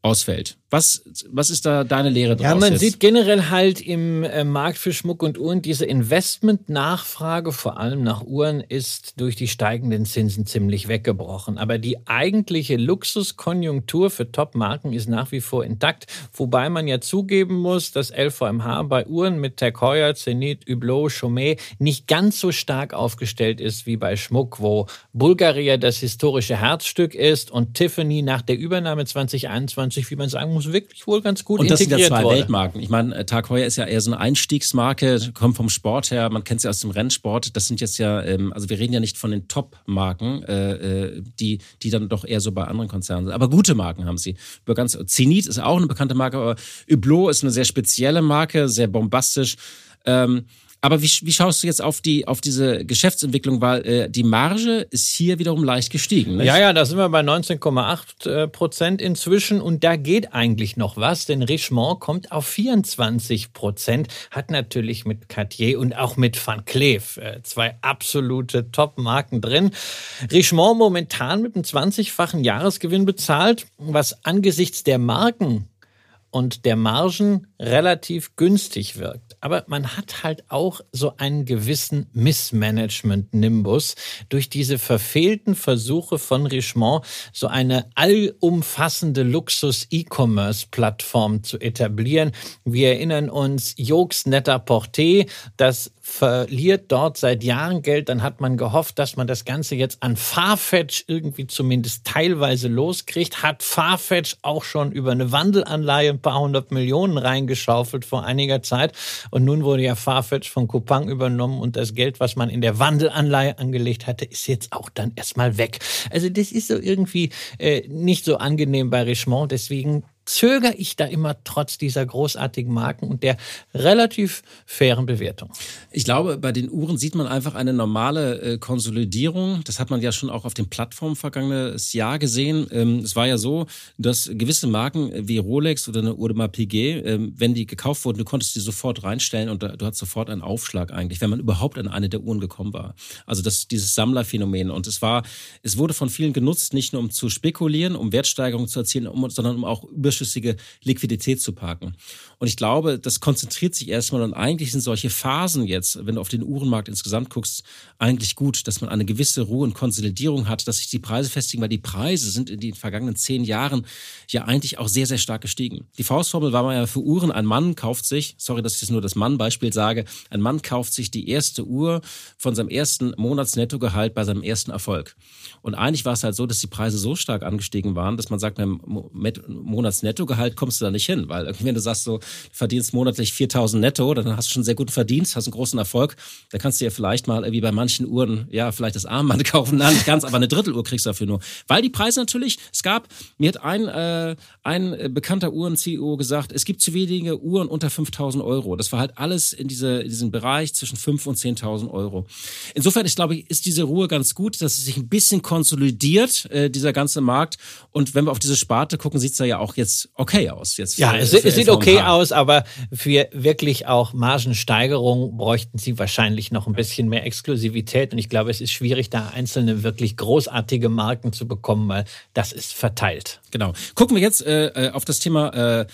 ausfällt. Was, was ist da deine Lehre draus? Ja, man jetzt? sieht generell halt im äh, Markt für Schmuck und Uhren, diese Investmentnachfrage, vor allem nach Uhren, ist durch die steigenden Zinsen ziemlich weggebrochen. Aber die eigentliche Luxuskonjunktur für Top-Marken ist nach wie vor intakt. Wobei man ja zugeben muss, dass LVMH bei Uhren mit Tag Heuer, Zenit, Hublot, Chaumet nicht ganz so stark aufgestellt ist wie bei Schmuck, wo Bulgaria das historische Herzstück ist und Tiffany nach der Übernahme 2021, wie man sagen muss, muss wirklich wohl ganz gut Und das sind ja zwei wurde. Weltmarken. Ich meine, äh, Tag Heuer ist ja eher so eine Einstiegsmarke, kommt vom Sport her, man kennt sie aus dem Rennsport. Das sind jetzt ja, ähm, also wir reden ja nicht von den Top-Marken, äh, äh, die, die dann doch eher so bei anderen Konzernen sind. Aber gute Marken haben sie. Über ganz, Zenit ist auch eine bekannte Marke, aber Hublot ist eine sehr spezielle Marke, sehr bombastisch. Ähm, aber wie, wie schaust du jetzt auf die auf diese Geschäftsentwicklung, weil äh, die Marge ist hier wiederum leicht gestiegen. Nicht? Ja, ja, da sind wir bei 19,8 äh, Prozent inzwischen und da geht eigentlich noch was, denn Richemont kommt auf 24 Prozent, hat natürlich mit Cartier und auch mit Van Cleef äh, zwei absolute Top-Marken drin. Richemont momentan mit einem 20-fachen Jahresgewinn bezahlt, was angesichts der Marken und der Margen relativ günstig wirkt. Aber man hat halt auch so einen gewissen Missmanagement-Nimbus durch diese verfehlten Versuche von Richemont, so eine allumfassende Luxus-E-Commerce-Plattform zu etablieren. Wir erinnern uns, Jokes netter Porté, das verliert dort seit Jahren Geld. Dann hat man gehofft, dass man das Ganze jetzt an Farfetch irgendwie zumindest teilweise loskriegt. Hat Farfetch auch schon über eine Wandelanleihe ein paar hundert Millionen reingeschaufelt vor einiger Zeit. Und nun wurde ja Farfetch von Coupang übernommen und das Geld, was man in der Wandelanleihe angelegt hatte, ist jetzt auch dann erstmal weg. Also das ist so irgendwie äh, nicht so angenehm bei Richemont. Deswegen zögere ich da immer trotz dieser großartigen Marken und der relativ fairen Bewertung. Ich glaube, bei den Uhren sieht man einfach eine normale äh, Konsolidierung. Das hat man ja schon auch auf den Plattformen vergangenes Jahr gesehen. Ähm, es war ja so, dass gewisse Marken wie Rolex oder eine Audemars Piguet, ähm, wenn die gekauft wurden, du konntest die sofort reinstellen und du hattest sofort einen Aufschlag eigentlich, wenn man überhaupt an eine der Uhren gekommen war. Also das dieses Sammlerphänomen und es war, es wurde von vielen genutzt, nicht nur um zu spekulieren, um Wertsteigerungen zu erzielen, sondern um auch über überschüssige Liquidität zu parken. Und ich glaube, das konzentriert sich erstmal und eigentlich sind solche Phasen jetzt, wenn du auf den Uhrenmarkt insgesamt guckst, eigentlich gut, dass man eine gewisse Ruhe und Konsolidierung hat, dass sich die Preise festigen, weil die Preise sind in den vergangenen zehn Jahren ja eigentlich auch sehr, sehr stark gestiegen. Die Faustformel war mal ja für Uhren, ein Mann kauft sich, sorry, dass ich jetzt nur das Mann-Beispiel sage, ein Mann kauft sich die erste Uhr von seinem ersten Monatsnettogehalt bei seinem ersten Erfolg. Und eigentlich war es halt so, dass die Preise so stark angestiegen waren, dass man sagt, mit Monatsnettogehalt kommst du da nicht hin, weil wenn du sagst so, du verdienst monatlich 4000 netto, dann hast du schon sehr guten Verdienst, hast einen großen Erfolg, da kannst du ja vielleicht mal wie bei manchen Uhren, ja, vielleicht das Armband kaufen, nein, nicht ganz, aber eine Dritteluhr kriegst du dafür nur. Weil die Preise natürlich, es gab, mir hat ein, äh, ein bekannter Uhren-CEO gesagt, es gibt zu wenige Uhren unter 5000 Euro. Das war halt alles in, diese, in diesem Bereich zwischen 5 und 10.000 Euro. Insofern, ich glaube, ist diese Ruhe ganz gut, dass es sich ein bisschen konsolidiert, äh, dieser ganze Markt. Und wenn wir auf diese Sparte gucken, sieht es ja auch jetzt okay aus. Jetzt ja, es, es sieht okay aus, aber für wirklich auch Margensteigerung bräuchten sie wahrscheinlich noch ein bisschen mehr Exklusivität. Und ich glaube, es ist schwierig, da einzelne wirklich großartige Marken zu bekommen, weil das ist verteilt. Genau. Gucken wir jetzt äh, äh auf das Thema äh,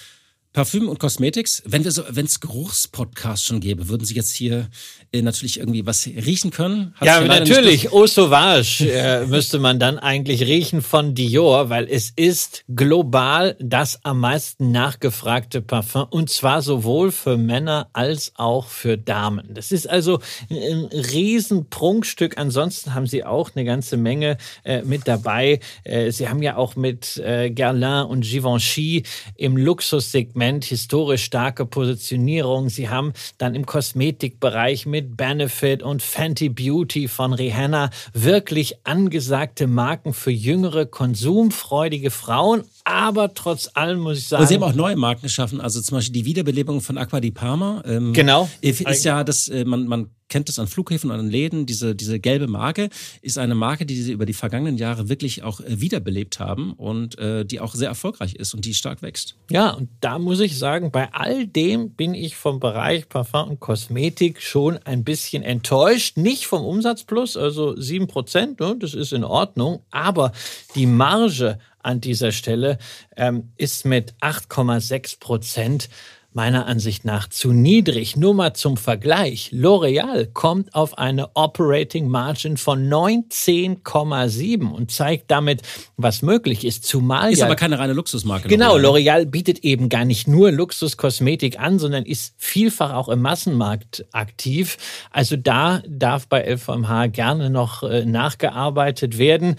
Parfüm und Cosmetics. Wenn wir so, wenn es Geruchspodcasts schon gäbe, würden Sie jetzt hier äh, natürlich irgendwie was riechen können? Hat's ja, natürlich. Eau Sauvage äh, müsste man dann eigentlich riechen von Dior, weil es ist global das am meisten nachgefragte Parfum und zwar sowohl für Männer als auch für Damen. Das ist also ein riesen Prunkstück. Ansonsten haben Sie auch eine ganze Menge äh, mit dabei. Äh, Sie haben ja auch mit äh, Guerlain und Givenchy im Luxussegment Segment historisch starke Positionierung. Sie haben dann im Kosmetikbereich mit Benefit und Fenty Beauty von Rihanna wirklich angesagte Marken für jüngere, konsumfreudige Frauen. Aber trotz allem muss ich sagen. Und Sie haben auch neue Marken geschaffen, also zum Beispiel die Wiederbelebung von Aqua di Parma. Ähm, genau. Ist ja das, äh, man, man kennt es an Flughäfen und an Läden, diese, diese gelbe Marke ist eine Marke, die sie über die vergangenen Jahre wirklich auch äh, wiederbelebt haben und äh, die auch sehr erfolgreich ist und die stark wächst. Ja, und da muss ich sagen, bei all dem bin ich vom Bereich Parfum und Kosmetik schon ein bisschen enttäuscht. Nicht vom Umsatzplus, also sieben Prozent, ne, das ist in Ordnung, aber die Marge an dieser Stelle ähm, ist mit 8,6 Prozent meiner Ansicht nach zu niedrig. Nur mal zum Vergleich. L'Oreal kommt auf eine Operating Margin von 19,7 und zeigt damit, was möglich ist. Zumal ist ja, aber keine reine Luxusmarke. Genau, L'Oreal bietet eben gar nicht nur Luxuskosmetik an, sondern ist vielfach auch im Massenmarkt aktiv. Also da darf bei LVMH gerne noch äh, nachgearbeitet werden.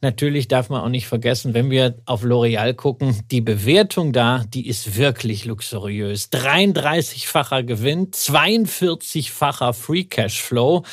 Natürlich darf man auch nicht vergessen, wenn wir auf L'Oreal gucken, die Bewertung da, die ist wirklich luxuriös. 33-facher Gewinn, 42-facher Free Cash Flow.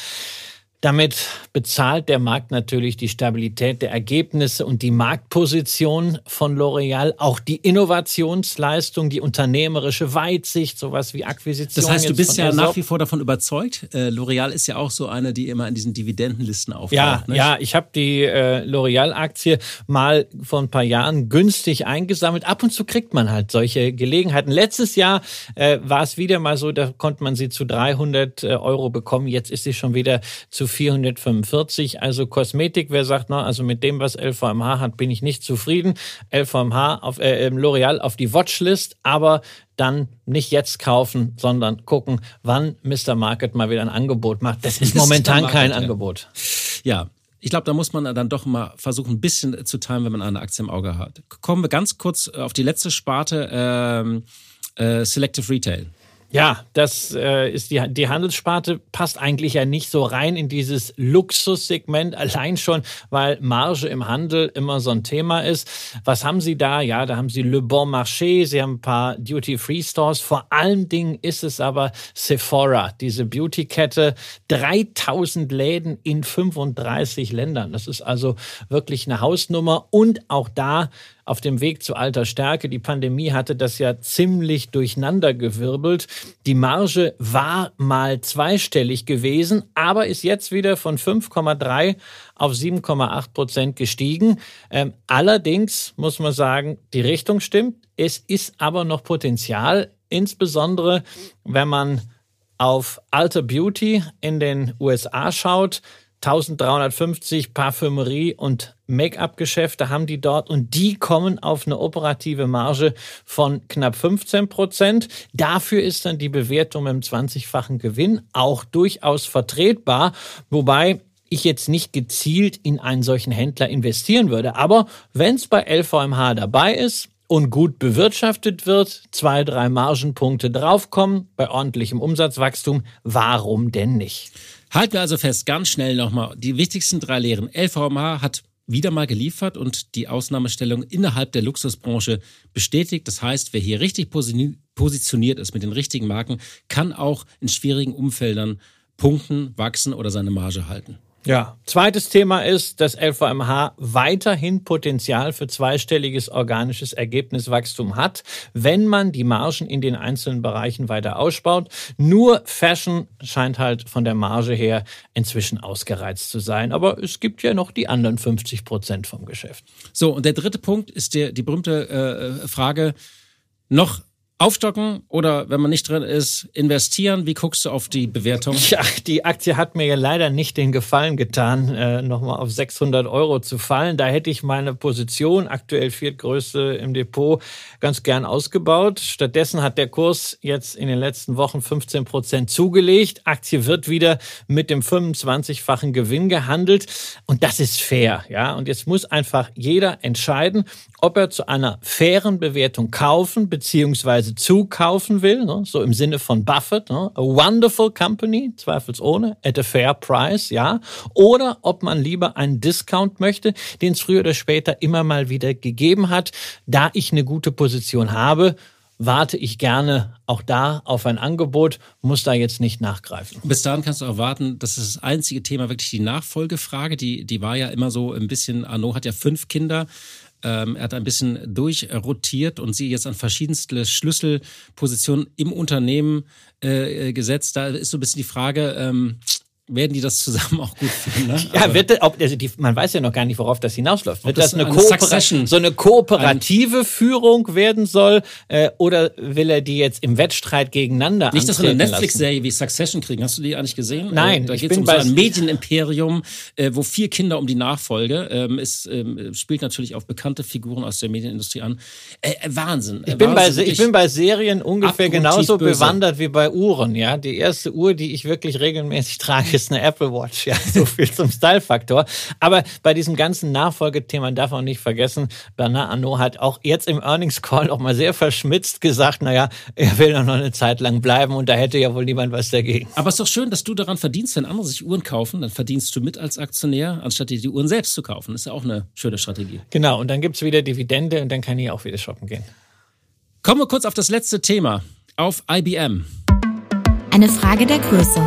Damit bezahlt der Markt natürlich die Stabilität der Ergebnisse und die Marktposition von L'Oreal, auch die Innovationsleistung, die unternehmerische Weitsicht, sowas wie Akquisition. Das heißt, du bist ja nach wie vor davon überzeugt. Äh, L'Oreal ist ja auch so eine, die immer in diesen Dividendenlisten auftaucht. Ja, nicht? ja, ich habe die äh, L'Oreal-Aktie mal vor ein paar Jahren günstig eingesammelt. Ab und zu kriegt man halt solche Gelegenheiten. Letztes Jahr äh, war es wieder mal so, da konnte man sie zu 300 äh, Euro bekommen. Jetzt ist sie schon wieder zu 445. Also Kosmetik, wer sagt, na, also mit dem, was LVMH hat, bin ich nicht zufrieden. LVMH auf äh, L'Oreal auf die Watchlist, aber dann nicht jetzt kaufen, sondern gucken, wann Mr. Market mal wieder ein Angebot macht. Das ist momentan Market, kein ja. Angebot. Ja, ich glaube, da muss man dann doch mal versuchen, ein bisschen zu teilen, wenn man eine Aktie im Auge hat. Kommen wir ganz kurz auf die letzte Sparte, ähm, äh, Selective Retail. Ja, das äh, ist die, die Handelssparte passt eigentlich ja nicht so rein in dieses Luxussegment, allein schon, weil Marge im Handel immer so ein Thema ist. Was haben Sie da? Ja, da haben Sie Le Bon Marché, Sie haben ein paar Duty-Free-Stores. Vor allen Dingen ist es aber Sephora, diese Beauty-Kette. 3000 Läden in 35 Ländern. Das ist also wirklich eine Hausnummer. Und auch da auf dem Weg zu alter Stärke. Die Pandemie hatte das ja ziemlich durcheinandergewirbelt. Die Marge war mal zweistellig gewesen, aber ist jetzt wieder von 5,3 auf 7,8 Prozent gestiegen. Ähm, allerdings muss man sagen, die Richtung stimmt. Es ist aber noch Potenzial, insbesondere wenn man auf Alter Beauty in den USA schaut. 1350 Parfümerie und Make-up-Geschäfte haben die dort und die kommen auf eine operative Marge von knapp 15 Prozent. Dafür ist dann die Bewertung im 20-fachen Gewinn auch durchaus vertretbar, wobei ich jetzt nicht gezielt in einen solchen Händler investieren würde. Aber wenn es bei LVMH dabei ist, und gut bewirtschaftet wird, zwei, drei Margenpunkte draufkommen bei ordentlichem Umsatzwachstum, warum denn nicht? Halten wir also fest, ganz schnell nochmal, die wichtigsten drei Lehren. LVMH hat wieder mal geliefert und die Ausnahmestellung innerhalb der Luxusbranche bestätigt. Das heißt, wer hier richtig positioniert ist mit den richtigen Marken, kann auch in schwierigen Umfeldern punkten, wachsen oder seine Marge halten. Ja. Zweites Thema ist, dass LVMH weiterhin Potenzial für zweistelliges organisches Ergebniswachstum hat, wenn man die Margen in den einzelnen Bereichen weiter ausbaut. Nur Fashion scheint halt von der Marge her inzwischen ausgereizt zu sein. Aber es gibt ja noch die anderen 50 Prozent vom Geschäft. So, und der dritte Punkt ist der, die berühmte äh, Frage, noch Aufstocken oder wenn man nicht drin ist, investieren? Wie guckst du auf die Bewertung? Ja, die Aktie hat mir ja leider nicht den Gefallen getan, äh, nochmal auf 600 Euro zu fallen. Da hätte ich meine Position, aktuell viertgrößte im Depot, ganz gern ausgebaut. Stattdessen hat der Kurs jetzt in den letzten Wochen 15 Prozent zugelegt. Aktie wird wieder mit dem 25-fachen Gewinn gehandelt und das ist fair, ja. Und jetzt muss einfach jeder entscheiden, ob er zu einer fairen Bewertung kaufen bzw. zukaufen will, ne? so im Sinne von Buffett, ne? a wonderful company, zweifelsohne, at a fair price, ja, oder ob man lieber einen Discount möchte, den es früher oder später immer mal wieder gegeben hat. Da ich eine gute Position habe, warte ich gerne auch da auf ein Angebot, muss da jetzt nicht nachgreifen. Bis dahin kannst du auch warten, das ist das einzige Thema, wirklich die Nachfolgefrage, die, die war ja immer so ein bisschen, Arnaud hat ja fünf Kinder, ähm, er hat ein bisschen durchrotiert und sie jetzt an verschiedenste Schlüsselpositionen im Unternehmen äh, gesetzt. Da ist so ein bisschen die Frage, ähm, werden die das zusammen auch gut finden. Ne? ja, wird, ob, also die, man weiß ja noch gar nicht, worauf das hinausläuft. Wird das, das eine, eine so eine kooperative ein Führung werden soll äh, oder will er die jetzt im Wettstreit gegeneinander Nicht, dass wir eine Netflix-Serie wie Succession kriegen. Hast du die eigentlich gesehen? Nein. Äh, da geht es um so ein Medienimperium, äh, wo vier Kinder um die Nachfolge. Ähm, ist, ähm, spielt natürlich auf bekannte Figuren aus der Medienindustrie an. Äh, äh Wahnsinn. Ich bin, Wahnsinn, bei, ich bin bei Serien ungefähr genauso bewandert wie bei Uhren. Ja, Die erste Uhr, die ich wirklich regelmäßig trage, ist eine Apple Watch. Ja, so viel zum Style-Faktor. Aber bei diesem ganzen Nachfolgethema darf man nicht vergessen, Bernard Arnault hat auch jetzt im Earnings Call noch mal sehr verschmitzt gesagt, naja, er will noch eine Zeit lang bleiben und da hätte ja wohl niemand was dagegen. Aber es ist doch schön, dass du daran verdienst, wenn andere sich Uhren kaufen, dann verdienst du mit als Aktionär, anstatt dir die Uhren selbst zu kaufen. Das ist ja auch eine schöne Strategie. Genau, und dann gibt es wieder Dividende und dann kann ich auch wieder shoppen gehen. Kommen wir kurz auf das letzte Thema, auf IBM. Eine Frage der Größe.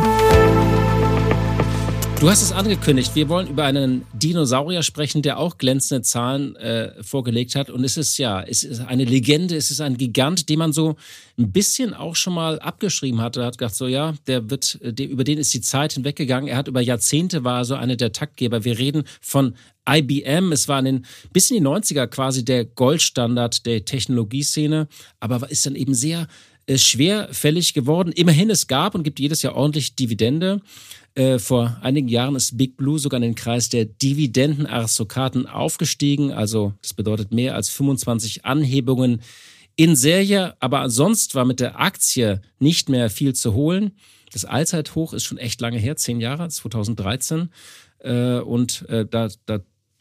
Du hast es angekündigt, wir wollen über einen Dinosaurier sprechen, der auch glänzende Zahlen äh, vorgelegt hat. Und es ist ja, es ist eine Legende, es ist ein Gigant, den man so ein bisschen auch schon mal abgeschrieben hatte. Hat gedacht, so ja, der wird, der, über den ist die Zeit hinweggegangen. Er hat über Jahrzehnte war so einer der Taktgeber. Wir reden von IBM. Es war in den, bis in die 90er quasi der Goldstandard der Technologieszene, aber ist dann eben sehr äh, schwerfällig geworden. Immerhin, es gab und gibt jedes Jahr ordentlich Dividende. Äh, vor einigen Jahren ist Big Blue sogar in den Kreis der Dividendenaristokraten aufgestiegen. Also das bedeutet mehr als 25 Anhebungen in Serie. Aber sonst war mit der Aktie nicht mehr viel zu holen. Das Allzeithoch ist schon echt lange her, zehn Jahre, 2013. Äh, und äh, da, da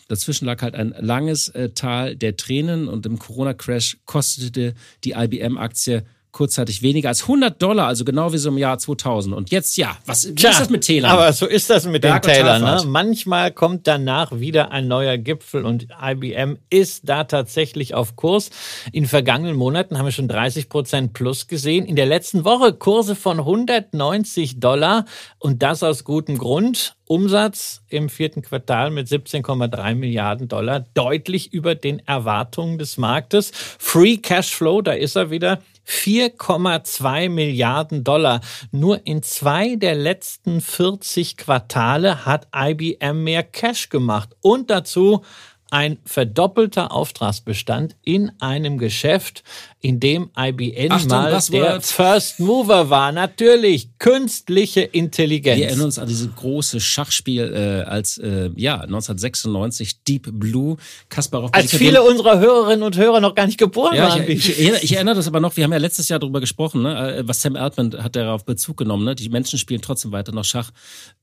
Dazwischen lag halt ein langes äh, Tal der Tränen und im Corona-Crash kostete die IBM-Aktie kurzzeitig weniger als 100 Dollar, also genau wie so im Jahr 2000. Und jetzt, ja, was Tja, ist das mit Tälern? Aber so ist das mit Berg den Tälern. Ne? Manchmal kommt danach wieder ein neuer Gipfel und IBM ist da tatsächlich auf Kurs. In vergangenen Monaten haben wir schon 30 Prozent plus gesehen. In der letzten Woche Kurse von 190 Dollar und das aus gutem Grund. Umsatz im vierten Quartal mit 17,3 Milliarden Dollar, deutlich über den Erwartungen des Marktes. Free Cashflow, da ist er wieder, 4,2 Milliarden Dollar. Nur in zwei der letzten 40 Quartale hat IBM mehr Cash gemacht. Und dazu ein verdoppelter Auftragsbestand in einem Geschäft, in dem IBM Achtung, mal der First Mover war. Natürlich künstliche Intelligenz. Wir erinnern uns an dieses große Schachspiel äh, als äh, ja 1996 Deep Blue. Kasparov. Als viele unserer Hörerinnen und Hörer noch gar nicht geboren ja, waren. Ich, ich, ich, erinnere das aber noch. Wir haben ja letztes Jahr darüber gesprochen, ne? Äh, was Sam Altman hat darauf Bezug genommen. Ne? Die Menschen spielen trotzdem weiter noch Schach.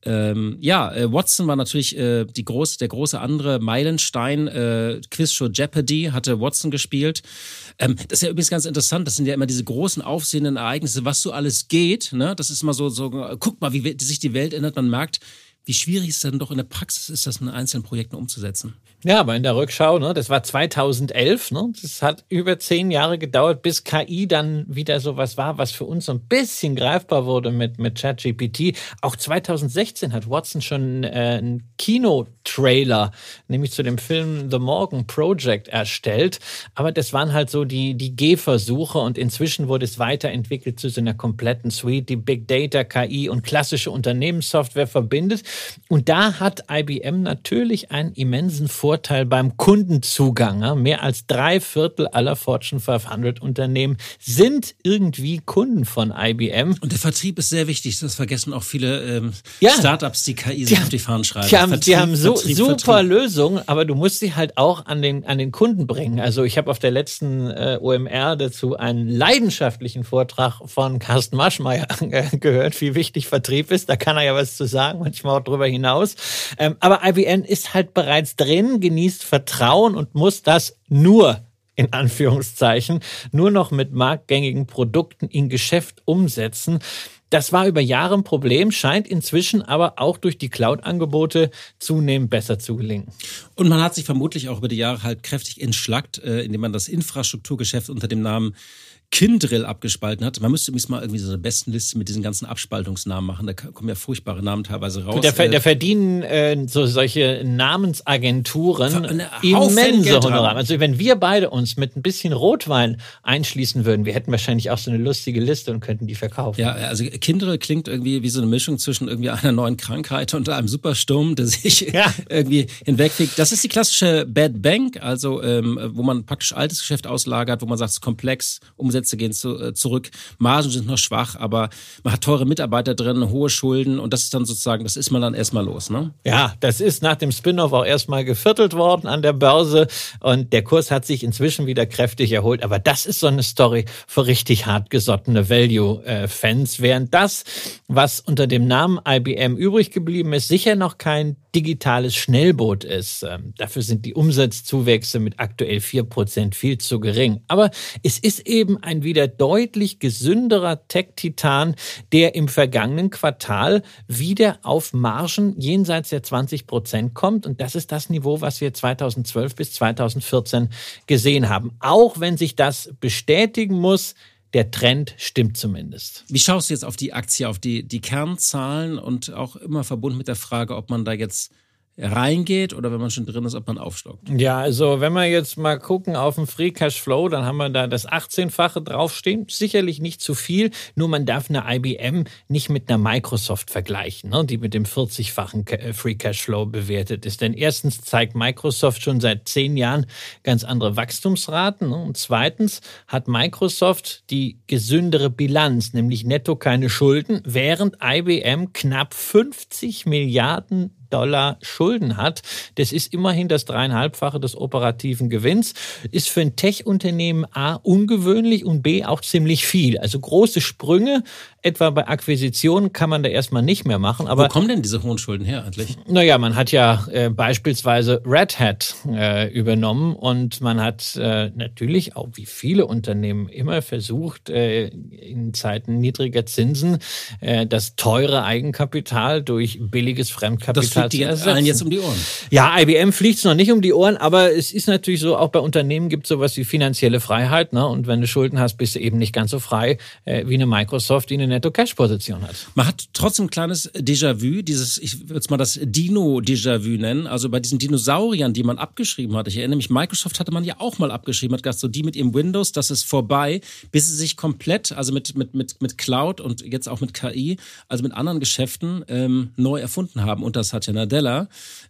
Ähm, ja, äh, Watson war natürlich äh, die groß, der große andere Meilenstein. Äh, Quizshow Jeopardy hatte Watson gespielt. Ähm, das ist ja übrigens ganz interessant. Das sind ja immer diese großen aufsehenden Ereignisse, was so alles geht. Ne? Das ist immer so, so, guck mal, wie sich die Welt ändert. Man merkt, wie schwierig es dann doch in der Praxis ist, das in einzelnen Projekten umzusetzen. Ja, aber in der Rückschau, ne, das war 2011, ne, das hat über zehn Jahre gedauert, bis KI dann wieder sowas war, was für uns so ein bisschen greifbar wurde mit, mit ChatGPT. Auch 2016 hat Watson schon äh, einen Kinotrailer, nämlich zu dem Film The Morgan Project erstellt. Aber das waren halt so die, die Gehversuche und inzwischen wurde es weiterentwickelt zu so einer kompletten Suite, die Big Data, KI und klassische Unternehmenssoftware verbindet. Und da hat IBM natürlich einen immensen Vorteil beim Kundenzugang. Mehr als drei Viertel aller Fortune 500 Unternehmen sind irgendwie Kunden von IBM. Und der Vertrieb ist sehr wichtig. Das vergessen auch viele ähm, ja. Startups, die KI die, auf die Fahnen schreiben. Die haben, Vertrieb, die haben so, Vertrieb, super Vertrieb. Lösungen, aber du musst sie halt auch an den, an den Kunden bringen. Also ich habe auf der letzten äh, OMR dazu einen leidenschaftlichen Vortrag von Carsten Maschmeyer gehört, wie wichtig Vertrieb ist. Da kann er ja was zu sagen, manchmal auch darüber hinaus. Ähm, aber IBM ist halt bereits drin, genießt Vertrauen und muss das nur in Anführungszeichen nur noch mit marktgängigen Produkten in Geschäft umsetzen. Das war über Jahre ein Problem, scheint inzwischen aber auch durch die Cloud-Angebote zunehmend besser zu gelingen. Und man hat sich vermutlich auch über die Jahre halt kräftig entschlackt, äh, indem man das Infrastrukturgeschäft unter dem Namen Kindrill abgespalten hat. Man müsste übrigens mal irgendwie so eine Bestenliste mit diesen ganzen Abspaltungsnamen machen. Da kommen ja furchtbare Namen teilweise raus. Der, der verdienen äh, so solche Namensagenturen immense Honorare. Also wenn wir beide uns mit ein bisschen Rotwein einschließen würden, wir hätten wahrscheinlich auch so eine lustige Liste und könnten die verkaufen. Ja, also Kindrill klingt irgendwie wie so eine Mischung zwischen irgendwie einer neuen Krankheit und einem Supersturm, der sich ja. irgendwie hinwegfegt. Das ist die klassische Bad Bank, also ähm, wo man praktisch altes Geschäft auslagert, wo man sagt, es ist komplex, um Umsätze gehen zu, äh, zurück, Margen sind noch schwach, aber man hat teure Mitarbeiter drin, hohe Schulden und das ist dann sozusagen, das ist man dann erstmal los. Ne? Ja, das ist nach dem Spin-off auch erstmal geviertelt worden an der Börse und der Kurs hat sich inzwischen wieder kräftig erholt. Aber das ist so eine Story für richtig hartgesottene Value-Fans, während das, was unter dem Namen IBM übrig geblieben ist, sicher noch kein digitales Schnellboot ist. Ähm, dafür sind die Umsatzzuwächse mit aktuell vier Prozent viel zu gering. Aber es ist eben ein wieder deutlich gesünderer Tech-Titan, der im vergangenen Quartal wieder auf Margen jenseits der 20 Prozent kommt. Und das ist das Niveau, was wir 2012 bis 2014 gesehen haben. Auch wenn sich das bestätigen muss, der Trend stimmt zumindest. Wie schaust du jetzt auf die Aktie, auf die, die Kernzahlen und auch immer verbunden mit der Frage, ob man da jetzt reingeht oder wenn man schon drin ist, ob man aufstockt? Ja, also wenn wir jetzt mal gucken auf den Free Cash Flow, dann haben wir da das 18-fache draufstehen. Sicherlich nicht zu viel, nur man darf eine IBM nicht mit einer Microsoft vergleichen, ne, die mit dem 40-fachen äh, Free Cash Flow bewertet ist. Denn erstens zeigt Microsoft schon seit zehn Jahren ganz andere Wachstumsraten ne, und zweitens hat Microsoft die gesündere Bilanz, nämlich netto keine Schulden, während IBM knapp 50 Milliarden Dollar Schulden hat. Das ist immerhin das dreieinhalbfache des operativen Gewinns. Ist für ein Tech-Unternehmen A ungewöhnlich und B auch ziemlich viel. Also große Sprünge, etwa bei Akquisitionen, kann man da erstmal nicht mehr machen. Aber Wo kommen denn diese hohen Schulden her eigentlich? Naja, man hat ja äh, beispielsweise Red Hat äh, übernommen und man hat äh, natürlich auch wie viele Unternehmen immer versucht, äh, in Zeiten niedriger Zinsen äh, das teure Eigenkapital durch billiges Fremdkapital fliegt die allen jetzt um die Ohren. Ja, IBM fliegt es noch nicht um die Ohren, aber es ist natürlich so, auch bei Unternehmen gibt es sowas wie finanzielle Freiheit. Ne? Und wenn du Schulden hast, bist du eben nicht ganz so frei äh, wie eine Microsoft, die eine Netto-Cash-Position hat. Man hat trotzdem ein kleines Déjà-vu, dieses, ich würde es mal das Dino-Déjà-vu nennen, also bei diesen Dinosauriern, die man abgeschrieben hat. Ich erinnere mich, Microsoft hatte man ja auch mal abgeschrieben, hat gesagt, so die mit ihrem Windows, das ist vorbei, bis sie sich komplett, also mit, mit, mit, mit Cloud und jetzt auch mit KI, also mit anderen Geschäften ähm, neu erfunden haben. Und das hat Satya Nadella.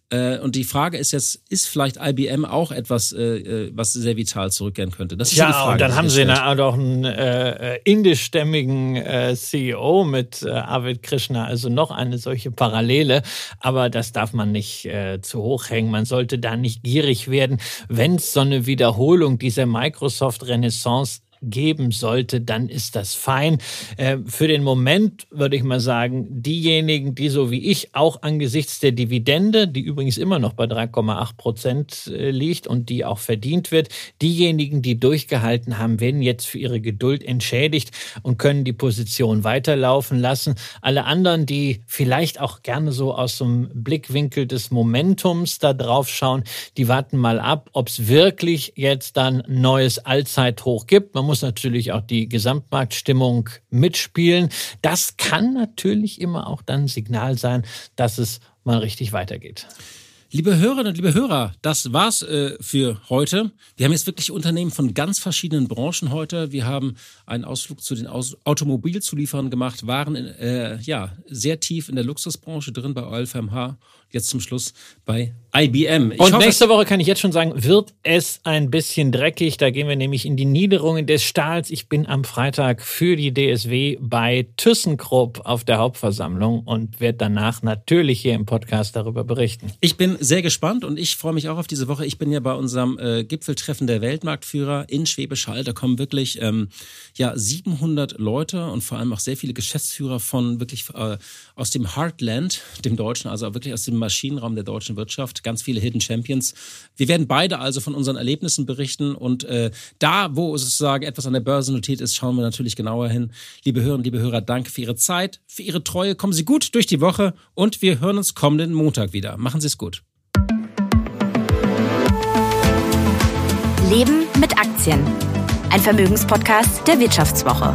Äh, und die Frage ist jetzt, ist vielleicht IBM auch etwas, äh, äh, was sehr vital zurückkehren könnte? Das ist ja, die Frage, und dann haben sie eine, auch einen äh, indischstämmigen äh, CEO mit äh, Arvind Krishna, also noch eine solche Parallele. Aber das darf man nicht äh, zu hoch hängen. Man sollte da nicht gierig werden. Wenn es so eine Wiederholung dieser Microsoft-Renaissance geben sollte, dann ist das fein. Äh, für den Moment würde ich mal sagen, diejenigen, die so wie ich auch angesichts der Dividende, die übrigens immer noch bei 3,8 Prozent äh, liegt und die auch verdient wird, diejenigen, die durchgehalten haben, werden jetzt für ihre Geduld entschädigt und können die Position weiterlaufen lassen. Alle anderen, die vielleicht auch gerne so aus dem Blickwinkel des Momentums da drauf schauen, die warten mal ab, ob es wirklich jetzt dann neues Allzeithoch gibt. Man muss natürlich auch die Gesamtmarktstimmung mitspielen. Das kann natürlich immer auch dann ein Signal sein, dass es mal richtig weitergeht. Liebe Hörerinnen und liebe Hörer, das war's äh, für heute. Wir haben jetzt wirklich Unternehmen von ganz verschiedenen Branchen heute. Wir haben einen Ausflug zu den Aus Automobilzulieferern gemacht, waren äh, ja sehr tief in der Luxusbranche drin bei OLFMH jetzt zum Schluss bei IBM. Ich und hoffe, nächste Woche kann ich jetzt schon sagen, wird es ein bisschen dreckig. Da gehen wir nämlich in die Niederungen des Stahls. Ich bin am Freitag für die DSW bei ThyssenKrupp auf der Hauptversammlung und werde danach natürlich hier im Podcast darüber berichten. Ich bin sehr gespannt und ich freue mich auch auf diese Woche. Ich bin ja bei unserem äh, Gipfeltreffen der Weltmarktführer in Schwäbisch Hall. Da kommen wirklich ähm, ja 700 Leute und vor allem auch sehr viele Geschäftsführer von wirklich äh, aus dem Heartland, dem Deutschen, also wirklich aus dem Maschinenraum der deutschen Wirtschaft, ganz viele Hidden Champions. Wir werden beide also von unseren Erlebnissen berichten und äh, da, wo sozusagen etwas an der Börse notiert ist, schauen wir natürlich genauer hin. Liebe Hörerinnen, liebe Hörer, danke für Ihre Zeit, für Ihre Treue. Kommen Sie gut durch die Woche und wir hören uns kommenden Montag wieder. Machen Sie es gut. Leben mit Aktien. Ein Vermögenspodcast der Wirtschaftswoche.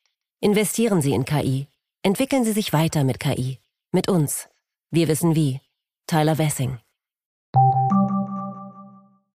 Investieren Sie in KI Entwickeln Sie sich weiter mit KI. Mit uns. Wir wissen wie. Tyler Wessing.